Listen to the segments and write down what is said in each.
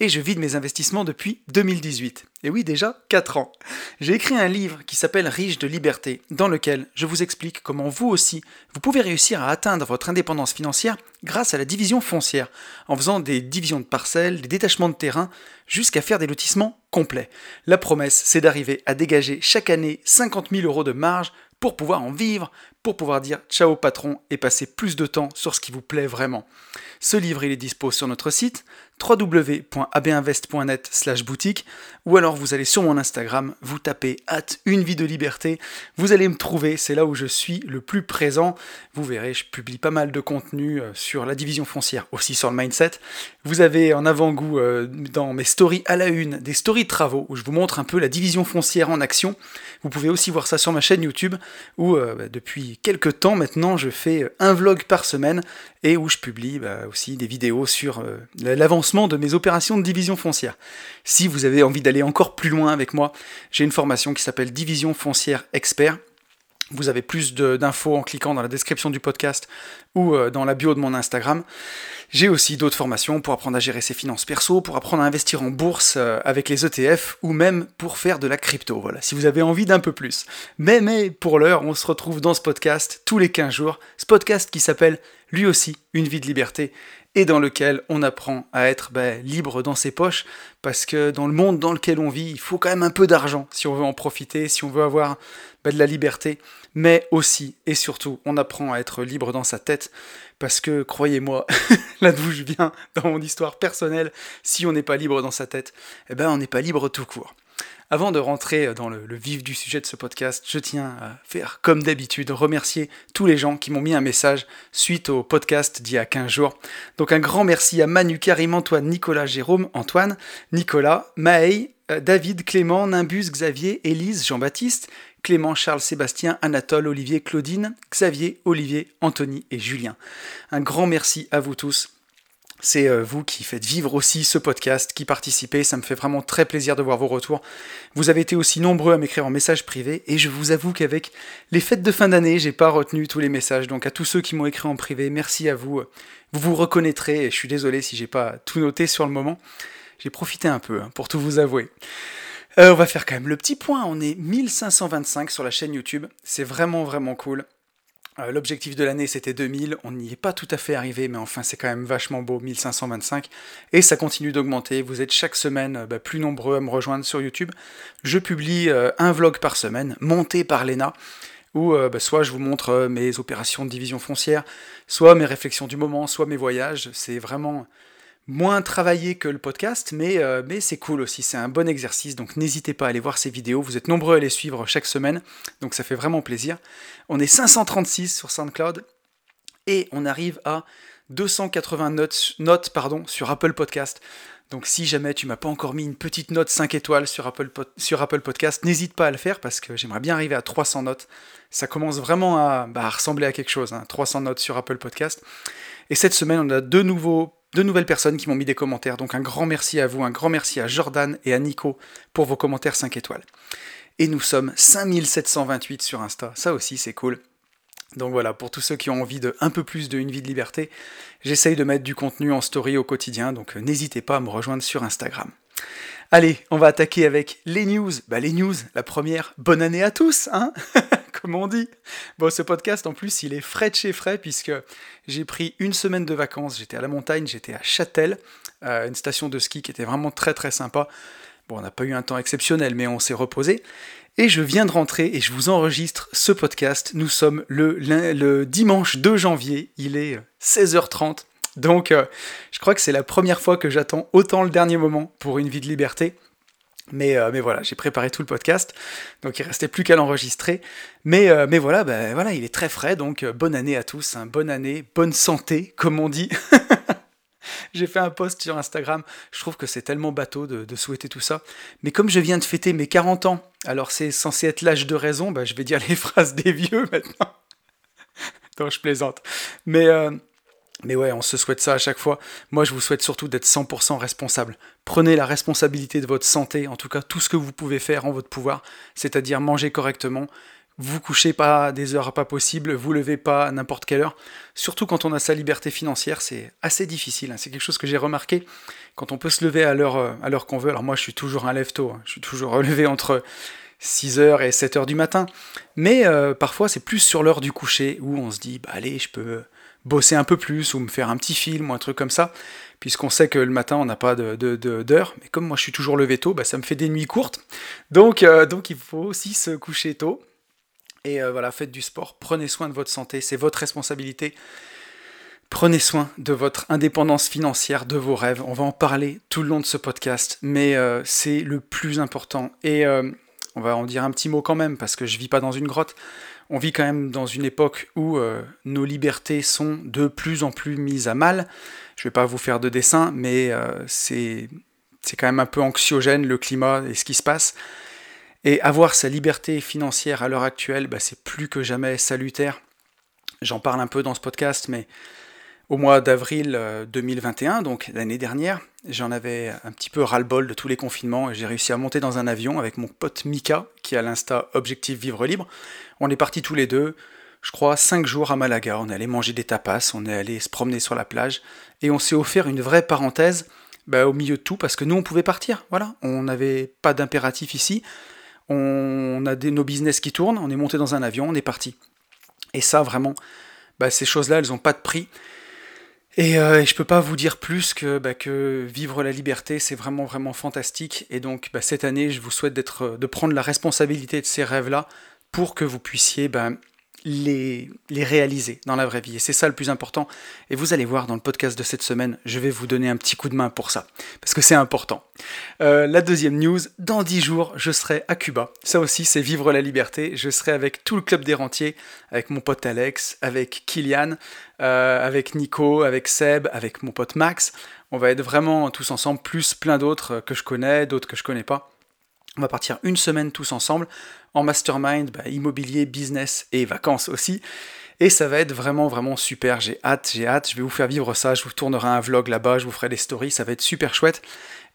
et je vide mes investissements depuis 2018. Et oui, déjà 4 ans. J'ai écrit un livre qui s'appelle Riche de liberté, dans lequel je vous explique comment vous aussi, vous pouvez réussir à atteindre votre indépendance financière grâce à la division foncière, en faisant des divisions de parcelles, des détachements de terrain, jusqu'à faire des lotissements complets. La promesse, c'est d'arriver à dégager chaque année 50 000 euros de marge pour pouvoir en vivre, pour pouvoir dire ciao patron et passer plus de temps sur ce qui vous plaît vraiment. Ce livre, il est dispo sur notre site www.abinvest.net slash boutique ou alors vous allez sur mon Instagram, vous tapez hâte une vie de liberté, vous allez me trouver, c'est là où je suis le plus présent. Vous verrez, je publie pas mal de contenu euh, sur la division foncière, aussi sur le mindset. Vous avez en avant-goût euh, dans mes stories à la une des stories de travaux où je vous montre un peu la division foncière en action. Vous pouvez aussi voir ça sur ma chaîne YouTube où euh, bah, depuis quelques temps maintenant je fais un vlog par semaine et où je publie bah, aussi des vidéos sur de mes opérations de division foncière. Si vous avez envie d'aller encore plus loin avec moi, j'ai une formation qui s'appelle Division foncière expert. Vous avez plus d'infos en cliquant dans la description du podcast ou euh, dans la bio de mon Instagram. J'ai aussi d'autres formations pour apprendre à gérer ses finances perso, pour apprendre à investir en bourse euh, avec les ETF ou même pour faire de la crypto. Voilà, si vous avez envie d'un peu plus. Mais, mais pour l'heure, on se retrouve dans ce podcast tous les 15 jours. Ce podcast qui s'appelle lui aussi Une vie de liberté et dans lequel on apprend à être ben, libre dans ses poches, parce que dans le monde dans lequel on vit, il faut quand même un peu d'argent si on veut en profiter, si on veut avoir ben, de la liberté, mais aussi et surtout, on apprend à être libre dans sa tête, parce que croyez-moi, là d'où je viens, dans mon histoire personnelle, si on n'est pas libre dans sa tête, eh ben on n'est pas libre tout court. Avant de rentrer dans le, vif du sujet de ce podcast, je tiens à faire, comme d'habitude, remercier tous les gens qui m'ont mis un message suite au podcast d'il y a 15 jours. Donc un grand merci à Manu, Karim, Antoine, Nicolas, Jérôme, Antoine, Nicolas, Maël, euh, David, Clément, Nimbus, Xavier, Élise, Jean-Baptiste, Clément, Charles, Sébastien, Anatole, Olivier, Claudine, Xavier, Olivier, Anthony et Julien. Un grand merci à vous tous c'est euh, vous qui faites vivre aussi ce podcast, qui participez. Ça me fait vraiment très plaisir de voir vos retours. Vous avez été aussi nombreux à m'écrire en message privé et je vous avoue qu'avec les fêtes de fin d'année, j'ai pas retenu tous les messages. Donc à tous ceux qui m'ont écrit en privé, merci à vous. Vous vous reconnaîtrez et je suis désolé si j'ai pas tout noté sur le moment. J'ai profité un peu hein, pour tout vous avouer. Euh, on va faire quand même le petit point. On est 1525 sur la chaîne YouTube. C'est vraiment vraiment cool. Euh, l'objectif de l'année c'était 2000, on n'y est pas tout à fait arrivé, mais enfin c'est quand même vachement beau, 1525, et ça continue d'augmenter, vous êtes chaque semaine euh, bah, plus nombreux à me rejoindre sur YouTube. Je publie euh, un vlog par semaine, monté par Lena, où bah, soit je vous montre mes opérations de division foncière, soit mes réflexions du moment, soit mes voyages, c'est vraiment moins travaillé que le podcast, mais, euh, mais c'est cool aussi, c'est un bon exercice, donc n'hésitez pas à aller voir ces vidéos, vous êtes nombreux à les suivre chaque semaine, donc ça fait vraiment plaisir. On est 536 sur SoundCloud, et on arrive à 280 notes, notes pardon, sur Apple Podcast. Donc si jamais tu m'as pas encore mis une petite note 5 étoiles sur Apple, sur Apple Podcast, n'hésite pas à le faire parce que j'aimerais bien arriver à 300 notes. Ça commence vraiment à, bah, ressembler à quelque chose, 300 hein, notes sur Apple Podcast. Et cette semaine, on a deux nouveaux de nouvelles personnes qui m'ont mis des commentaires. Donc un grand merci à vous, un grand merci à Jordan et à Nico pour vos commentaires 5 étoiles. Et nous sommes 5728 sur Insta. Ça aussi, c'est cool. Donc voilà, pour tous ceux qui ont envie de un peu plus de Une vie de liberté, j'essaye de mettre du contenu en story au quotidien, donc euh, n'hésitez pas à me rejoindre sur Instagram. Allez, on va attaquer avec les news. Bah les news, la première, bonne année à tous, hein? comme on dit. Bon, ce podcast, en plus, il est frais de chez frais, puisque j'ai pris une semaine de vacances. J'étais à la montagne, j'étais à Châtel, euh, une station de ski qui était vraiment très très sympa. Bon, on n'a pas eu un temps exceptionnel, mais on s'est reposé. Et je viens de rentrer et je vous enregistre ce podcast. Nous sommes le, dimanche 2 janvier, il est 16h30. Donc, euh, je crois que c'est la première fois que j'attends autant le dernier moment pour une vie de liberté. Mais, euh, mais voilà, j'ai préparé tout le podcast, donc il restait plus qu'à l'enregistrer. Mais, euh, mais voilà, ben voilà, il est très frais, donc euh, bonne année à tous, hein, bonne année, bonne santé, comme on dit. j'ai fait un post sur Instagram, je trouve que c'est tellement bateau de, souhaiter tout ça. Mais comme je viens de fêter mes 40 ans, alors c'est censé être l'âge de raison, ben je vais dire les phrases des vieux maintenant. non, je plaisante. Mais Mais ouais, on se souhaite ça à chaque fois. Moi, je vous souhaite surtout d'être 100% responsable. Prenez la responsabilité de votre santé, en tout cas tout ce que vous pouvez faire en votre pouvoir, c'est-à-dire manger correctement, vous couchez pas des heures pas possibles, vous levez pas n'importe quelle heure. Surtout quand on a sa liberté financière, c'est assez difficile. Hein. C'est quelque chose que j'ai remarqué quand on peut se lever à l'heure euh, à l'heure qu'on veut. Alors moi, je suis toujours un lève tôt. Hein. Je suis toujours relevé entre 6h et 7h du matin. Mais euh, parfois, c'est plus sur l'heure du coucher où on se dit, bah allez, je peux bosser un peu plus ou me faire un petit film ou un truc comme ça, puisqu'on sait que le matin on n'a pas d'heure, de, de, mais comme moi je suis toujours levé tôt, bah, ça me fait des nuits courtes, donc, euh, donc il faut aussi se coucher tôt, et euh, voilà, faites du sport, prenez soin de votre santé, c'est votre responsabilité, prenez soin de votre indépendance financière, de vos rêves, on va en parler tout le long de ce podcast, mais euh, c'est le plus important, et on va en dire un petit mot quand même, parce que je vis pas dans une grotte, on vit quand même dans une époque où euh, nos libertés sont de plus en plus mises à mal. Je ne vais pas vous faire de dessin, mais euh, c'est quand même un peu anxiogène le climat et ce qui se passe. Et avoir sa liberté financière à l'heure actuelle, bah, c'est plus que jamais salutaire. J'en parle un peu dans ce podcast, mais au mois d'avril 2021, euh, donc l'année dernière, j'en avais un petit peu ras-le-bol de tous les confinements et j'ai réussi à monter dans un avion avec mon pote Mika, qui a l'insta Objectif Vivre Libre. On est partis tous les deux, je crois, cinq jours à Malaga. On est allé manger des tapas, on est allé se promener sur la plage et on s'est offert une vraie parenthèse bah, au milieu de tout parce que nous on pouvait partir. Voilà, on n'avait pas d'impératif ici. On a des, nos business qui tournent, on est monté dans un avion, on est parti. Et ça, vraiment, bah, ces choses-là, elles n'ont pas de prix. Et, euh, je peux pas vous dire plus que, bah, que vivre la liberté, c'est vraiment vraiment fantastique. Et donc bah, cette année, je vous souhaite d'être, de prendre la responsabilité de ces rêves-là pour que vous puissiez bah, les, réaliser dans la vraie vie. Et c'est ça le plus important. Et vous allez voir dans le podcast de cette semaine, je vais vous donner un petit coup de main pour ça, parce que c'est important. Euh, la deuxième news, dans dix jours, je serai à Cuba. Ça aussi, c'est vivre la liberté. Je serai avec tout le club des rentiers, avec mon pote Alex, avec Kylian, euh, avec Nico, avec Seb, avec mon pote Max. On va être vraiment tous ensemble, plus plein d'autres que je connais, d'autres que je connais pas. On va partir une semaine tous ensemble en mastermind, bah, immobilier, business et vacances aussi. Et ça va être vraiment, vraiment super. J'ai hâte, j'ai hâte. Je vais vous faire vivre ça. Je vous tournerai un vlog là-bas, je vous ferai des stories. Ça va être super chouette.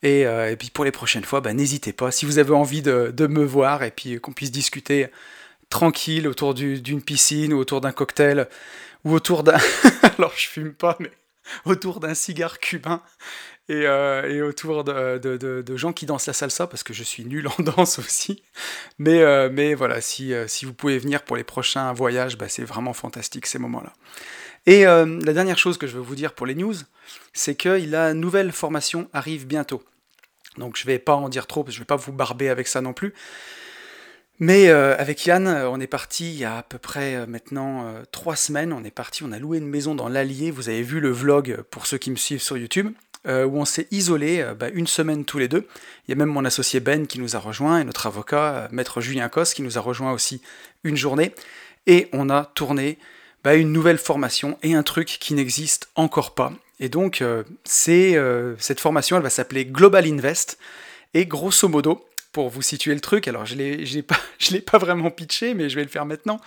Et, euh, puis pour les prochaines fois, bah, n'hésitez pas. Si vous avez envie de, me voir et puis qu'on puisse discuter tranquille autour d'une piscine ou autour d'un cocktail ou autour d'un. Alors je fume pas, mais autour d'un cigare cubain euh, et, autour de, gens qui dansent la salsa, parce que je suis nul en danse aussi. Mais, euh, voilà, si, euh, si, vous pouvez venir pour les prochains voyages, bah, c'est vraiment fantastique ces moments-là. Et la dernière chose que je veux vous dire pour les news, c'est que la nouvelle formation arrive bientôt. Donc je vais pas en dire trop, parce que je vais pas vous barber avec ça non plus. Mais avec Yann, on est parti il y a à peu près maintenant trois semaines. On est parti, on a loué une maison dans l'Allier. Vous avez vu le vlog pour ceux qui me suivent sur YouTube. Euh, où on s'est isolé euh, bah, une semaine tous les deux. Il y a même mon associé Ben qui nous a rejoint et notre avocat, euh, maître Julien Cos, qui nous a rejoint aussi une journée. Et on a tourné bah, une nouvelle formation et un truc qui n'existe encore pas. Et donc, c'est cette formation, elle va s'appeler Global Invest. Et grosso modo, pour vous situer le truc, alors je ne l'ai pas, pas vraiment pitché, mais je vais le faire maintenant.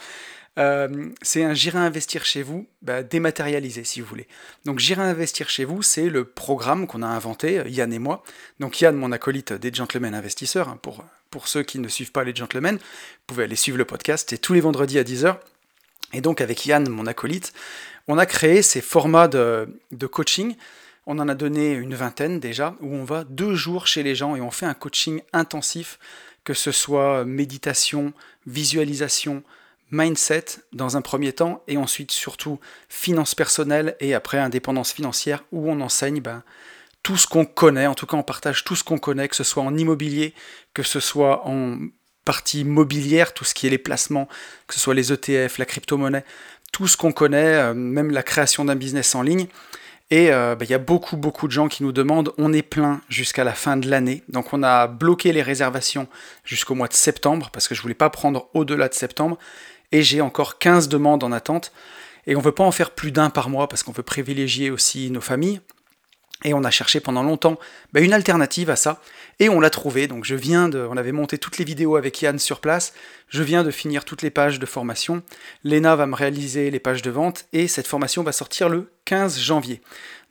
Euh, c'est un J'irai investir chez vous bah, dématérialisé, si vous voulez. Donc J'irai investir chez vous, c'est le programme qu'on a inventé, euh, Yann et moi. Donc Yann, mon acolyte des Gentlemen Investisseurs, hein, pour, pour ceux qui ne suivent pas les Gentlemen, vous pouvez aller suivre le podcast, c'est tous les vendredis à 10h. Et donc avec Yann, mon acolyte, on a créé ces formats de, de coaching. On en a donné une vingtaine déjà, où on va deux jours chez les gens et on fait un coaching intensif, que ce soit méditation, visualisation, mindset dans un premier temps et ensuite surtout finance personnelle et après indépendance financière où on enseigne ben, tout ce qu'on connaît, en tout cas on partage tout ce qu'on connaît, que ce soit en immobilier, que ce soit en partie mobilière, tout ce qui est les placements, que ce soit les ETF, la crypto-monnaie, tout ce qu'on connaît, euh, même la création d'un business en ligne. Et euh, ben, il y a beaucoup, beaucoup de gens qui nous demandent, on est plein jusqu'à la fin de l'année. Donc on a bloqué les réservations jusqu'au mois de septembre, parce que je ne voulais pas prendre au-delà de septembre et j'ai encore 15 demandes en attente. Et on ne veut pas en faire plus d'un par mois parce qu'on veut privilégier aussi nos familles. Et on a cherché pendant longtemps bah, une alternative à ça, et on l'a trouvé. Donc je viens de, on avait monté toutes les vidéos avec Yann sur place. Je viens de finir toutes les pages de formation. Lena va me réaliser les pages de vente, et cette formation va sortir le 15 janvier.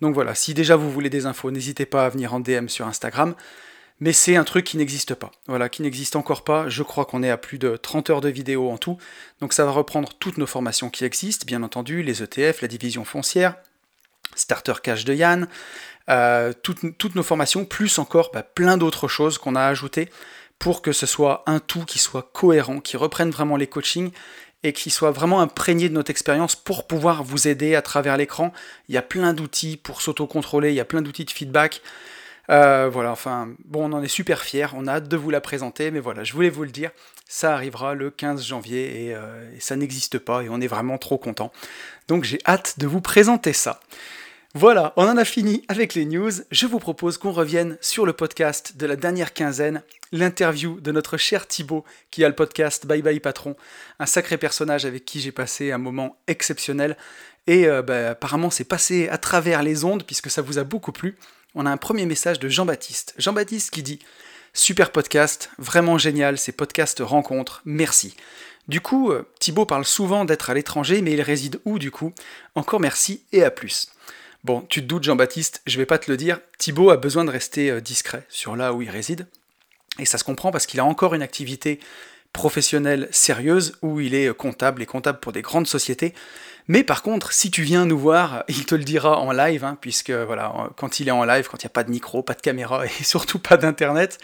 Donc voilà, si déjà vous voulez des infos, n'hésitez pas à venir en DM sur Instagram. Mais c'est un truc qui n'existe pas. Voilà, qui n'existe encore pas. Je crois qu'on est à plus de 30 heures de vidéos en tout. Donc ça va reprendre toutes nos formations qui existent, bien entendu, les ETF, la division foncière, Starter Cash de Yann, euh, toutes, nos formations, plus encore bah, plein d'autres choses qu'on a ajoutées pour que ce soit un tout qui soit cohérent, qui reprenne vraiment les coachings et qui soit vraiment imprégné de notre expérience pour pouvoir vous aider à travers l'écran. Il y a plein d'outils pour s'auto-contrôler, il y a plein d'outils de feedback. Euh, voilà, enfin, bon, on en est super fiers, on a hâte de vous la présenter, mais voilà, je voulais vous le dire, ça arrivera le 15 janvier et, euh, et ça n'existe pas et on est vraiment trop content. Donc j'ai hâte de vous présenter ça. Voilà, on en a fini avec les news. Je vous propose qu'on revienne sur le podcast de la dernière quinzaine, l'interview de notre cher Thibaut qui a le podcast Bye Bye Patron, un sacré personnage avec qui j'ai passé un moment exceptionnel. Et euh, bah, apparemment c'est passé à travers les ondes puisque ça vous a beaucoup plu. On a un premier message de Jean-Baptiste. Jean-Baptiste qui dit Super podcast, vraiment génial, ces podcasts rencontres, merci. Du coup, euh, Thibaut parle souvent d'être à l'étranger, mais il réside où du coup? Encore merci et à plus. Bon, tu te doutes, Jean-Baptiste, je vais pas te le dire, Thibaut a besoin de rester euh, discret sur là où il réside. Et ça se comprend parce qu'il a encore une activité professionnelle sérieuse où il est euh, comptable et comptable pour des grandes sociétés. Mais par contre, si tu viens nous voir, il te le dira en live, hein, puisque voilà, quand il est en live, quand il n'y a pas de micro, pas de caméra et surtout pas d'internet,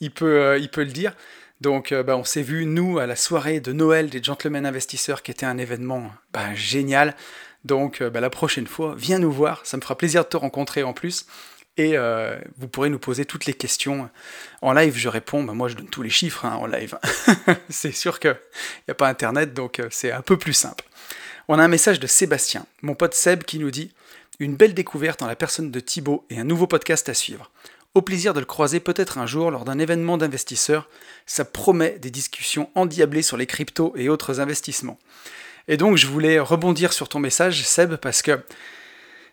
il peut, euh, le dire. Donc bah, on s'est vu, nous, à la soirée de Noël des Gentlemen Investisseurs, qui était un événement bah, génial. Donc euh, bah, la prochaine fois, viens nous voir, ça me fera plaisir de te rencontrer en plus. Et euh, vous pourrez nous poser toutes les questions. En live, je réponds, moi je donne tous les chiffres hein, en live. c'est sûr qu'il n'y a pas Internet, donc euh, c'est un peu plus simple. On a un message de Sébastien, mon pote Seb, qui nous dit Une belle découverte en la personne de Thibaut et un nouveau podcast à suivre. Au plaisir de le croiser peut-être un jour lors d'un événement d'investisseurs, ça promet des discussions endiablées sur les cryptos et autres investissements. Et donc je voulais rebondir sur ton message, Seb, parce que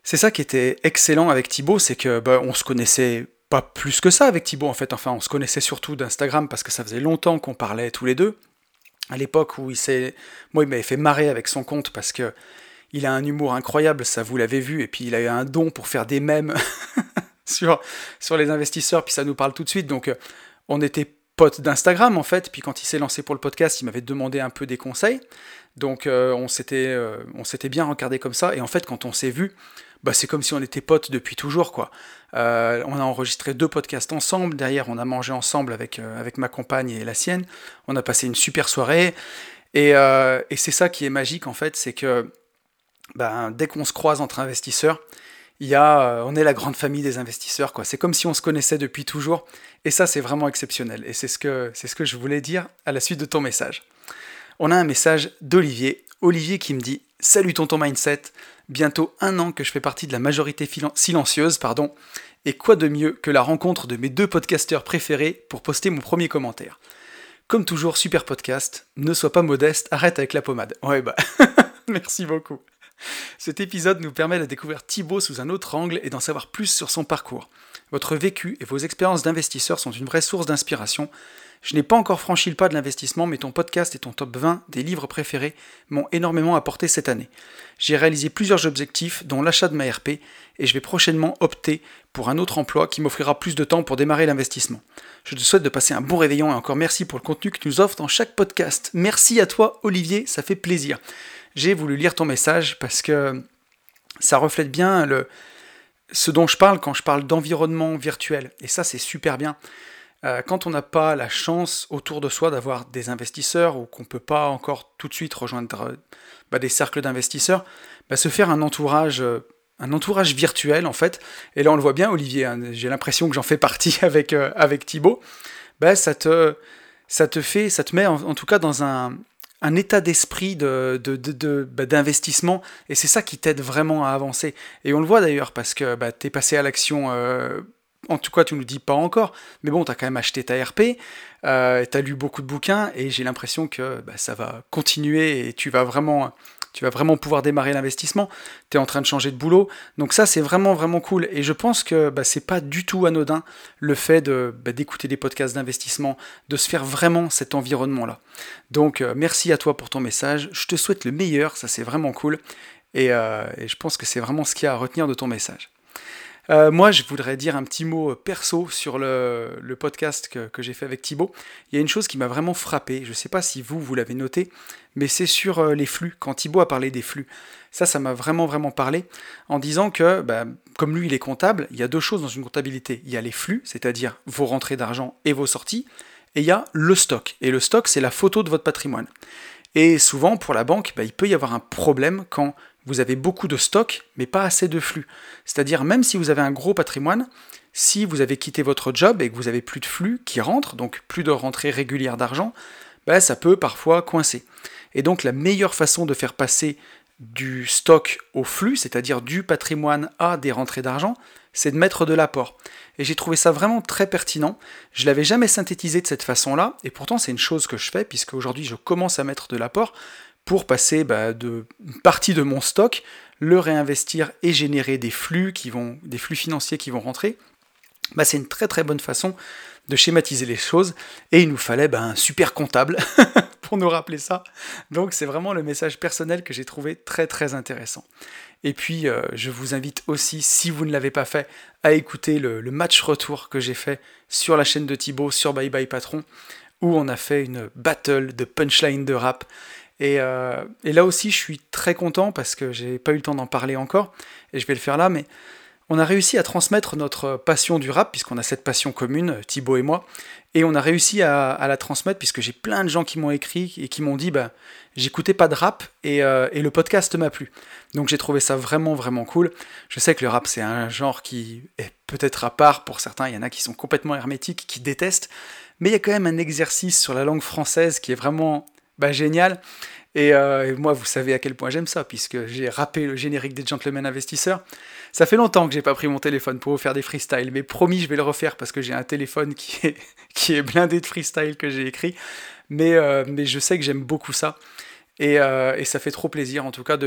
c'est ça qui était excellent avec Thibaut, c'est que bah, on se connaissait pas plus que ça avec Thibaut en fait. Enfin, on se connaissait surtout d'Instagram parce que ça faisait longtemps qu'on parlait tous les deux. À l'époque où il s'est, moi, il m'avait fait marrer avec son compte parce que il a un humour incroyable, ça vous l'avez vu, et puis il a eu un don pour faire des mèmes sur, sur les investisseurs, puis ça nous parle tout de suite. Donc, euh, on était potes d'Instagram en fait. Puis quand il s'est lancé pour le podcast, il m'avait demandé un peu des conseils. Donc euh, on s'était euh, on s'était bien regardé comme ça. Et en fait, quand on s'est vu, bah, c'est comme si on était potes depuis toujours quoi. Euh, on a enregistré deux podcasts ensemble. Derrière, on a mangé ensemble avec avec ma compagne et la sienne. On a passé une super soirée. Et, et c'est ça qui est magique en fait, c'est que ben, dès qu'on se croise entre investisseurs, il y a, on est la grande famille des investisseurs, quoi. C'est comme si on se connaissait depuis toujours, et ça, c'est vraiment exceptionnel. Et c'est ce que, c'est ce que je voulais dire à la suite de ton message on a un message d'Olivier. Olivier qui me dit Salut tonton Mindset, bientôt un an que je fais partie de la majorité silencieuse, pardon, et quoi de mieux que la rencontre de mes deux podcasteurs préférés pour poster mon premier commentaire. Comme toujours, super podcast, ne sois pas modeste, arrête avec la pommade. Ouais bah, merci beaucoup. Cet épisode nous permet de découvrir Thibaut sous un autre angle et d'en savoir plus sur son parcours. Votre vécu et vos expériences d'investisseur sont une vraie source d'inspiration je n'ai pas encore franchi le pas de l'investissement, mais ton podcast et ton top 20 des livres préférés m'ont énormément apporté cette année. J'ai réalisé plusieurs objectifs, dont l'achat de ma RP, et je vais prochainement opter pour un autre emploi qui m'offrira plus de temps pour démarrer l'investissement. Je te souhaite de passer un bon réveillon et encore merci pour le contenu que tu nous offres dans chaque podcast. Merci à toi Olivier, ça fait plaisir. J'ai voulu lire ton message parce que ça reflète bien ce dont je parle quand je parle d'environnement virtuel. Et ça, c'est super bien. Euh, quand on n'a pas la chance autour de soi d'avoir des investisseurs ou qu'on ne peut pas encore tout de suite rejoindre euh, bah, des cercles d'investisseurs, bah, se faire un entourage, euh, un entourage virtuel en fait, et là on le voit bien Olivier, hein, j'ai l'impression que j'en fais partie avec, avec Thibaut, bah, ça, te, ça te fait, ça te met en, tout cas dans un, état d'esprit de, d'investissement, et c'est ça qui t'aide vraiment à avancer. Et on le voit d'ailleurs parce que tu es passé à l'action en tout cas, tu ne nous dis pas encore, mais bon, tu as quand même acheté ta RP, euh, tu as lu beaucoup de bouquins, et j'ai l'impression que bah, ça va continuer et tu vas vraiment tu vas vraiment pouvoir démarrer l'investissement, tu es en train de changer de boulot. Donc ça, c'est vraiment, vraiment cool. Et je pense que bah, c'est pas du tout anodin le fait bah, d'écouter des podcasts d'investissement, de se faire vraiment cet environnement-là. Donc euh, merci à toi pour ton message. Je te souhaite le meilleur, ça c'est vraiment cool. Et, euh, et je pense que c'est vraiment ce qu'il y a à retenir de ton message. Euh, moi, je voudrais dire un petit mot perso sur le, podcast que, j'ai fait avec Thibaut. Il y a une chose qui m'a vraiment frappé, je ne sais pas si vous, vous l'avez noté, mais c'est sur euh, les flux, quand Thibaut a parlé des flux. Ça, ça m'a vraiment, vraiment parlé, en disant que, bah, comme lui, il est comptable, il y a deux choses dans une comptabilité. Il y a les flux, c'est-à-dire vos rentrées d'argent et vos sorties, et il y a le stock. Et le stock, c'est la photo de votre patrimoine. Et souvent, pour la banque, bah, il peut y avoir un problème quand vous avez beaucoup de stock, mais pas assez de flux. C'est-à-dire, même si vous avez un gros patrimoine, si vous avez quitté votre job et que vous avez plus de flux qui rentrent, donc plus de rentrées régulières d'argent, bah, ça peut parfois coincer. Et donc, la meilleure façon de faire passer du stock au flux, c'est-à-dire du patrimoine à des rentrées d'argent, c'est de mettre de l'apport. Et j'ai trouvé ça vraiment très pertinent. Je l'avais jamais synthétisé de cette façon-là, et pourtant c'est une chose que je fais, puisque aujourd'hui je commence à mettre de l'apport pour passer bah, de partie de mon stock, le réinvestir et générer des flux qui vont, des flux financiers qui vont rentrer. Bah, c'est une très très bonne façon de schématiser les choses. Et il nous fallait bah, un super comptable pour nous rappeler ça. Donc c'est vraiment le message personnel que j'ai trouvé très très intéressant. Et puis euh, je vous invite aussi, si vous ne l'avez pas fait, à écouter le, le match retour que j'ai fait sur la chaîne de Thibaut, sur Bye Bye Patron, où on a fait une battle de punchline de rap. Euh, et, là aussi, je suis très content parce que j'ai pas eu le temps d'en parler encore, et je vais le faire là, mais on a réussi à transmettre notre passion du rap, puisqu'on a cette passion commune, Thibaut et moi, et on a réussi à, la transmettre, puisque j'ai plein de gens qui m'ont écrit et qui m'ont dit, bah, j'écoutais pas de rap, et, euh, et le podcast m'a plu. Donc j'ai trouvé ça vraiment, vraiment cool. Je sais que le rap, c'est un genre qui est peut-être à part pour certains, il y en a qui sont complètement hermétiques, qui détestent, mais il y a quand même un exercice sur la langue française qui est vraiment bah, génial. Euh, et, moi, vous savez à quel point j'aime ça, puisque j'ai rappé le générique des Gentlemen Investisseurs. Ça fait longtemps que j'ai pas pris mon téléphone pour vous faire des freestyles, mais promis, je vais le refaire parce que j'ai un téléphone qui est, qui est blindé de freestyle que j'ai écrit. Mais, euh, mais je sais que j'aime beaucoup ça. Et, euh, et, ça fait trop plaisir, en tout cas,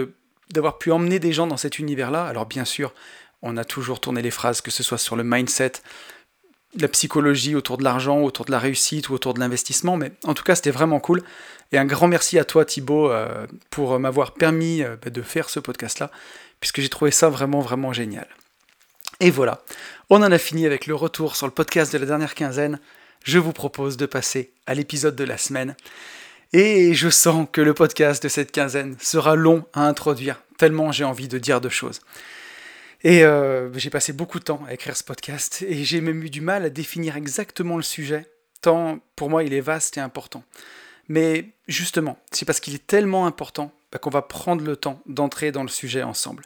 d'avoir pu emmener des gens dans cet univers-là. Alors, bien sûr, on a toujours tourné les phrases, que ce soit sur le mindset, la psychologie autour de l'argent, autour de la réussite ou autour de l'investissement, mais en tout cas c'était vraiment cool. Et un grand merci à toi Thibaut euh, pour m'avoir permis euh, bah, de faire ce podcast-là, puisque j'ai trouvé ça vraiment vraiment génial. Et voilà, on en a fini avec le retour sur le podcast de la dernière quinzaine. Je vous propose de passer à l'épisode de la semaine. Et je sens que le podcast de cette quinzaine sera long à introduire, tellement j'ai envie de dire de choses. Et euh, j'ai passé beaucoup de temps à écrire ce podcast et j'ai même eu du mal à définir exactement le sujet, tant pour moi il est vaste et important. Mais justement, c'est parce qu'il est tellement important bah, qu'on va prendre le temps d'entrer dans le sujet ensemble.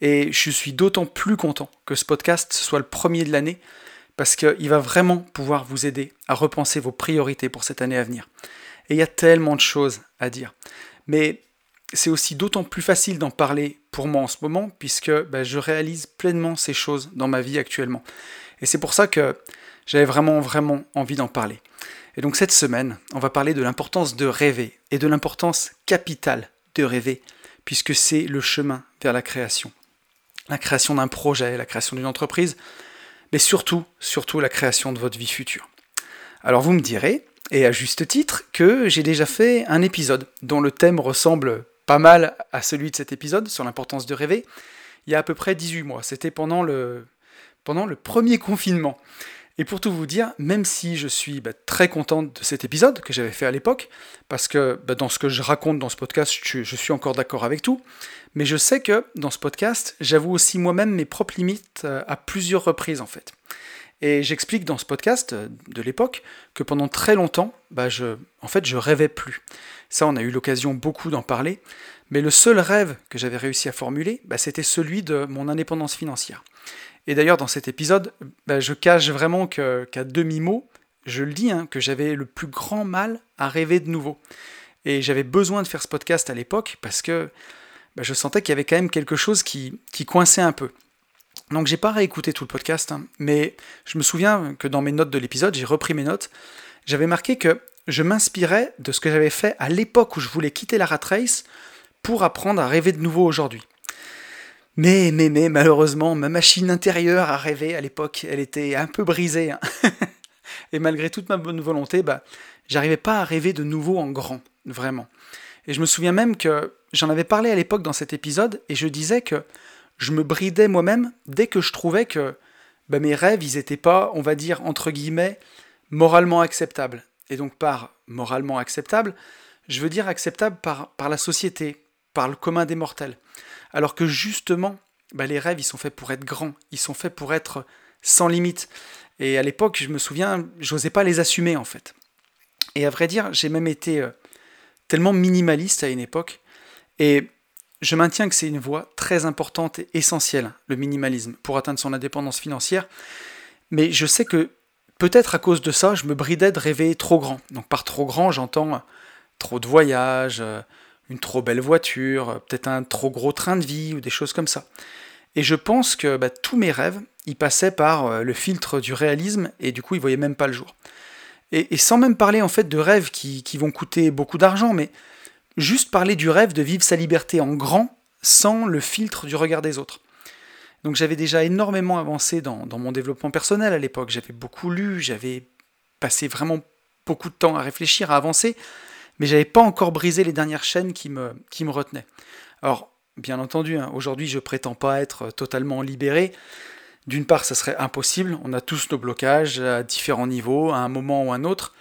Et je suis d'autant plus content que ce podcast soit le premier de l'année, parce qu'il va vraiment pouvoir vous aider à repenser vos priorités pour cette année à venir. Et il y a tellement de choses à dire. Mais c'est aussi d'autant plus facile d'en parler pour moi en ce moment, puisque bah, je réalise pleinement ces choses dans ma vie actuellement. Et c'est pour ça que j'avais vraiment, vraiment envie d'en parler. Et donc cette semaine, on va parler de l'importance de rêver, et de l'importance capitale de rêver, puisque c'est le chemin vers la création. La création d'un projet, la création d'une entreprise, mais surtout, surtout la création de votre vie future. Alors vous me direz, et à juste titre, que j'ai déjà fait un épisode dont le thème ressemble pas mal à celui de cet épisode sur l'importance de rêver, il y a à peu près 18 mois. C'était pendant le, pendant le premier confinement. Et pour tout vous dire, même si je suis bah, très contente de cet épisode que j'avais fait à l'époque, parce que bah, dans ce que je raconte dans ce podcast, je, suis encore d'accord avec tout, mais je sais que dans ce podcast, j'avoue aussi moi-même mes propres limites euh, à plusieurs reprises en fait. Et j'explique dans ce podcast euh, de l'époque que pendant très longtemps, bah, je, en fait, je rêvais plus. Ça, on a eu l'occasion beaucoup d'en parler. Mais le seul rêve que j'avais réussi à formuler, bah, c'était celui de mon indépendance financière. Et d'ailleurs, dans cet épisode, bah, je cache vraiment qu'à demi-mot, je le dis, hein, que j'avais le plus grand mal à rêver de nouveau. Et j'avais besoin de faire ce podcast à l'époque parce que je sentais qu'il y avait quand même quelque chose qui, qui coinçait un peu. Donc j'ai pas réécouté tout le podcast, hein, mais je me souviens que dans mes notes de l'épisode, j'ai repris mes notes, j'avais marqué que je m'inspirais de ce que j'avais fait à l'époque où je voulais quitter la rat race pour apprendre à rêver de nouveau aujourd'hui. Mais, mais, mais, malheureusement, ma machine intérieure à rêver à l'époque, elle était un peu brisée. Hein. et malgré toute ma bonne volonté, bah, j'arrivais pas à rêver de nouveau en grand, vraiment. Et je me souviens même que j'en avais parlé à l'époque dans cet épisode, et je disais que je me bridais moi-même dès que je trouvais que bah, mes rêves, ils n'étaient pas, on va dire, entre guillemets, moralement acceptables. Et donc par moralement acceptable, je veux dire acceptable par, la société, par le commun des mortels. Alors que justement, bah, les rêves, ils sont faits pour être grands, ils sont faits pour être sans limite. Et à l'époque, je me souviens, j'osais pas les assumer en fait. Et à vrai dire, j'ai même été euh, tellement minimaliste à une époque. Et je maintiens que c'est une voie très importante et essentielle, le minimalisme, pour atteindre son indépendance financière. Mais je sais que peut-être à cause de ça, je me bridais de rêver trop grand. Donc par trop grand, j'entends trop de voyages, euh, une trop belle voiture, peut-être un trop gros train de vie ou des choses comme ça. Et je pense que bah, tous mes rêves, ils passaient par euh, le filtre du réalisme et du coup ils voyaient même pas le jour. Et, sans même parler en fait de rêves qui, vont coûter beaucoup d'argent, mais juste parler du rêve de vivre sa liberté en grand sans le filtre du regard des autres. Donc j'avais déjà énormément avancé dans, mon développement personnel à l'époque, j'avais beaucoup lu, j'avais passé vraiment beaucoup de temps à réfléchir, à avancer, mais j'avais pas encore brisé les dernières chaînes qui me, qui me retenaient. Alors, bien entendu, hein, aujourd'hui je prétends pas être totalement libéré. D'une part, ça serait impossible, on a tous nos blocages à différents niveaux, à un moment ou à un autre,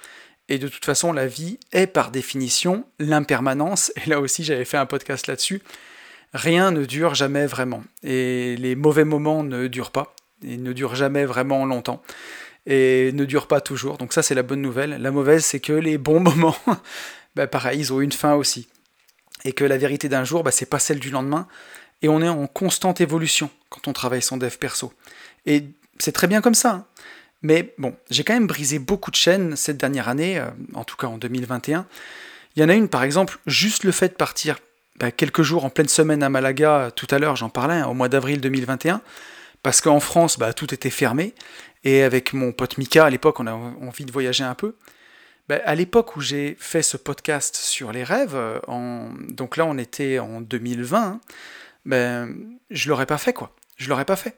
et de toute façon, la vie est par définition l'impermanence, et là aussi j'avais fait un podcast là-dessus. Rien ne dure jamais vraiment, et les mauvais moments ne durent pas, et ne durent jamais vraiment longtemps, et ne durent pas toujours, donc ça c'est la bonne nouvelle. La mauvaise, c'est que les bons moments bah, pareil, ils ont une fin aussi. Et que la vérité d'un jour, bah, c'est pas celle du lendemain. Et on est en constante évolution quand on travaille son dev perso. Et c'est très bien comme ça. Hein. Mais bon, j'ai quand même brisé beaucoup de chaînes cette dernière année, euh, en tout cas en 2021. Il y en a une, par exemple, juste le fait de partir bah, quelques jours en pleine semaine à Malaga, euh, tout à l'heure j'en parlais, hein, au mois d'avril 2021, parce qu'en France, bah, tout était fermé. Et avec mon pote Mika, à l'époque, on a envie de voyager un peu. Ben, à l'époque où j'ai fait ce podcast sur les rêves, euh, en... donc là on était en 2020, hein, ben, je l'aurais pas fait quoi. Je l'aurais pas fait.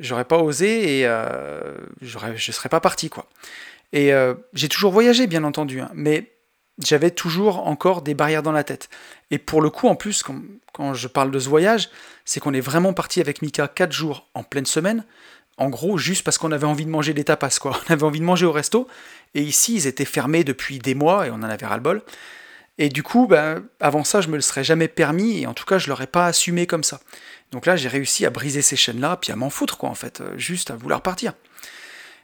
J'aurais pas osé et euh, je serais pas parti quoi. Et euh, j'ai toujours voyagé bien entendu, hein, mais j'avais toujours encore des barrières dans la tête. Et pour le coup, en plus, quand, je parle de ce voyage, c'est qu'on est vraiment parti avec Mika 4 jours en pleine semaine, en gros, juste parce qu'on avait envie de manger des tapas, quoi. On avait envie de manger au resto, et ici, ils étaient fermés depuis des mois, et on en avait ras-le-bol. Et du coup, ben, avant ça, je me le serais jamais permis, et en tout cas, je l'aurais pas assumé comme ça. Donc là, j'ai réussi à briser ces chaînes-là, puis à m'en foutre, quoi, en fait, euh, juste à vouloir partir.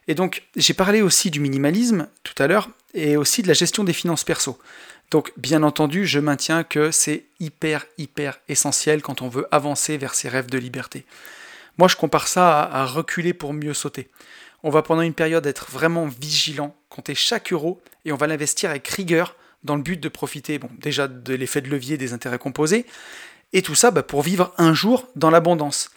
Et donc, j'ai parlé aussi du minimalisme tout à l'heure, et aussi de la gestion des finances perso. Donc, bien entendu, je maintiens que c'est hyper, hyper essentiel quand on veut avancer vers ses rêves de liberté. Moi, je compare ça à, reculer pour mieux sauter. On va pendant une période être vraiment vigilant, compter chaque euro, et on va l'investir avec rigueur dans le but de profiter bon, déjà de l'effet de levier des intérêts composés, et tout ça bah, pour vivre un jour dans l'abondance.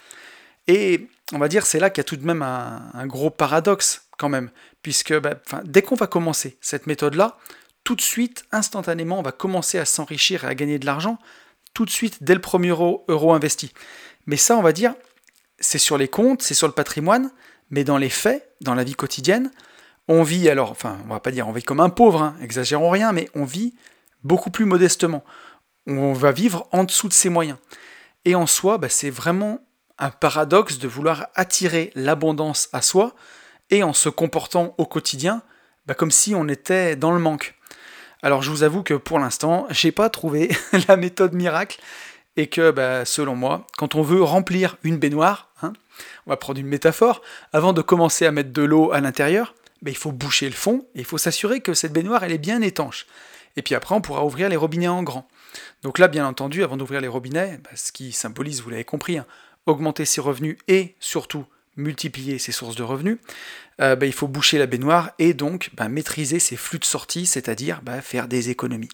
Et on va dire, c'est là qu'il y a tout de même un, gros paradoxe quand même, puisque bah, dès qu'on va commencer cette méthode-là, tout de suite, instantanément, on va commencer à s'enrichir et à gagner de l'argent, tout de suite, dès le premier euro, euro investi. Mais ça, on va dire, c'est sur les comptes, c'est sur le patrimoine, mais dans les faits, dans la vie quotidienne, on vit alors, enfin, on va pas dire on vit comme un pauvre, hein, exagérons rien, mais on vit beaucoup plus modestement. On va vivre en dessous de ses moyens. Et en soi, bah, c'est vraiment un paradoxe de vouloir attirer l'abondance à soi et en se comportant au quotidien bah, comme si on était dans le manque. Alors je vous avoue que pour l'instant, j'ai pas trouvé la méthode miracle et que, bah, selon moi, quand on veut remplir une baignoire, hein, on va prendre une métaphore, avant de commencer à mettre de l'eau à l'intérieur, bah, il faut boucher le fond et il faut s'assurer que cette baignoire est bien étanche. Et puis après, on pourra ouvrir les robinets en grand. Donc là, bien entendu, avant d'ouvrir les robinets, bah, ce qui symbolise, vous l'avez compris, hein, augmenter ses revenus et surtout multiplier ses sources de revenus, euh, il faut boucher la baignoire et donc maîtriser ses flux de sortie, c'est-à-dire faire des économies.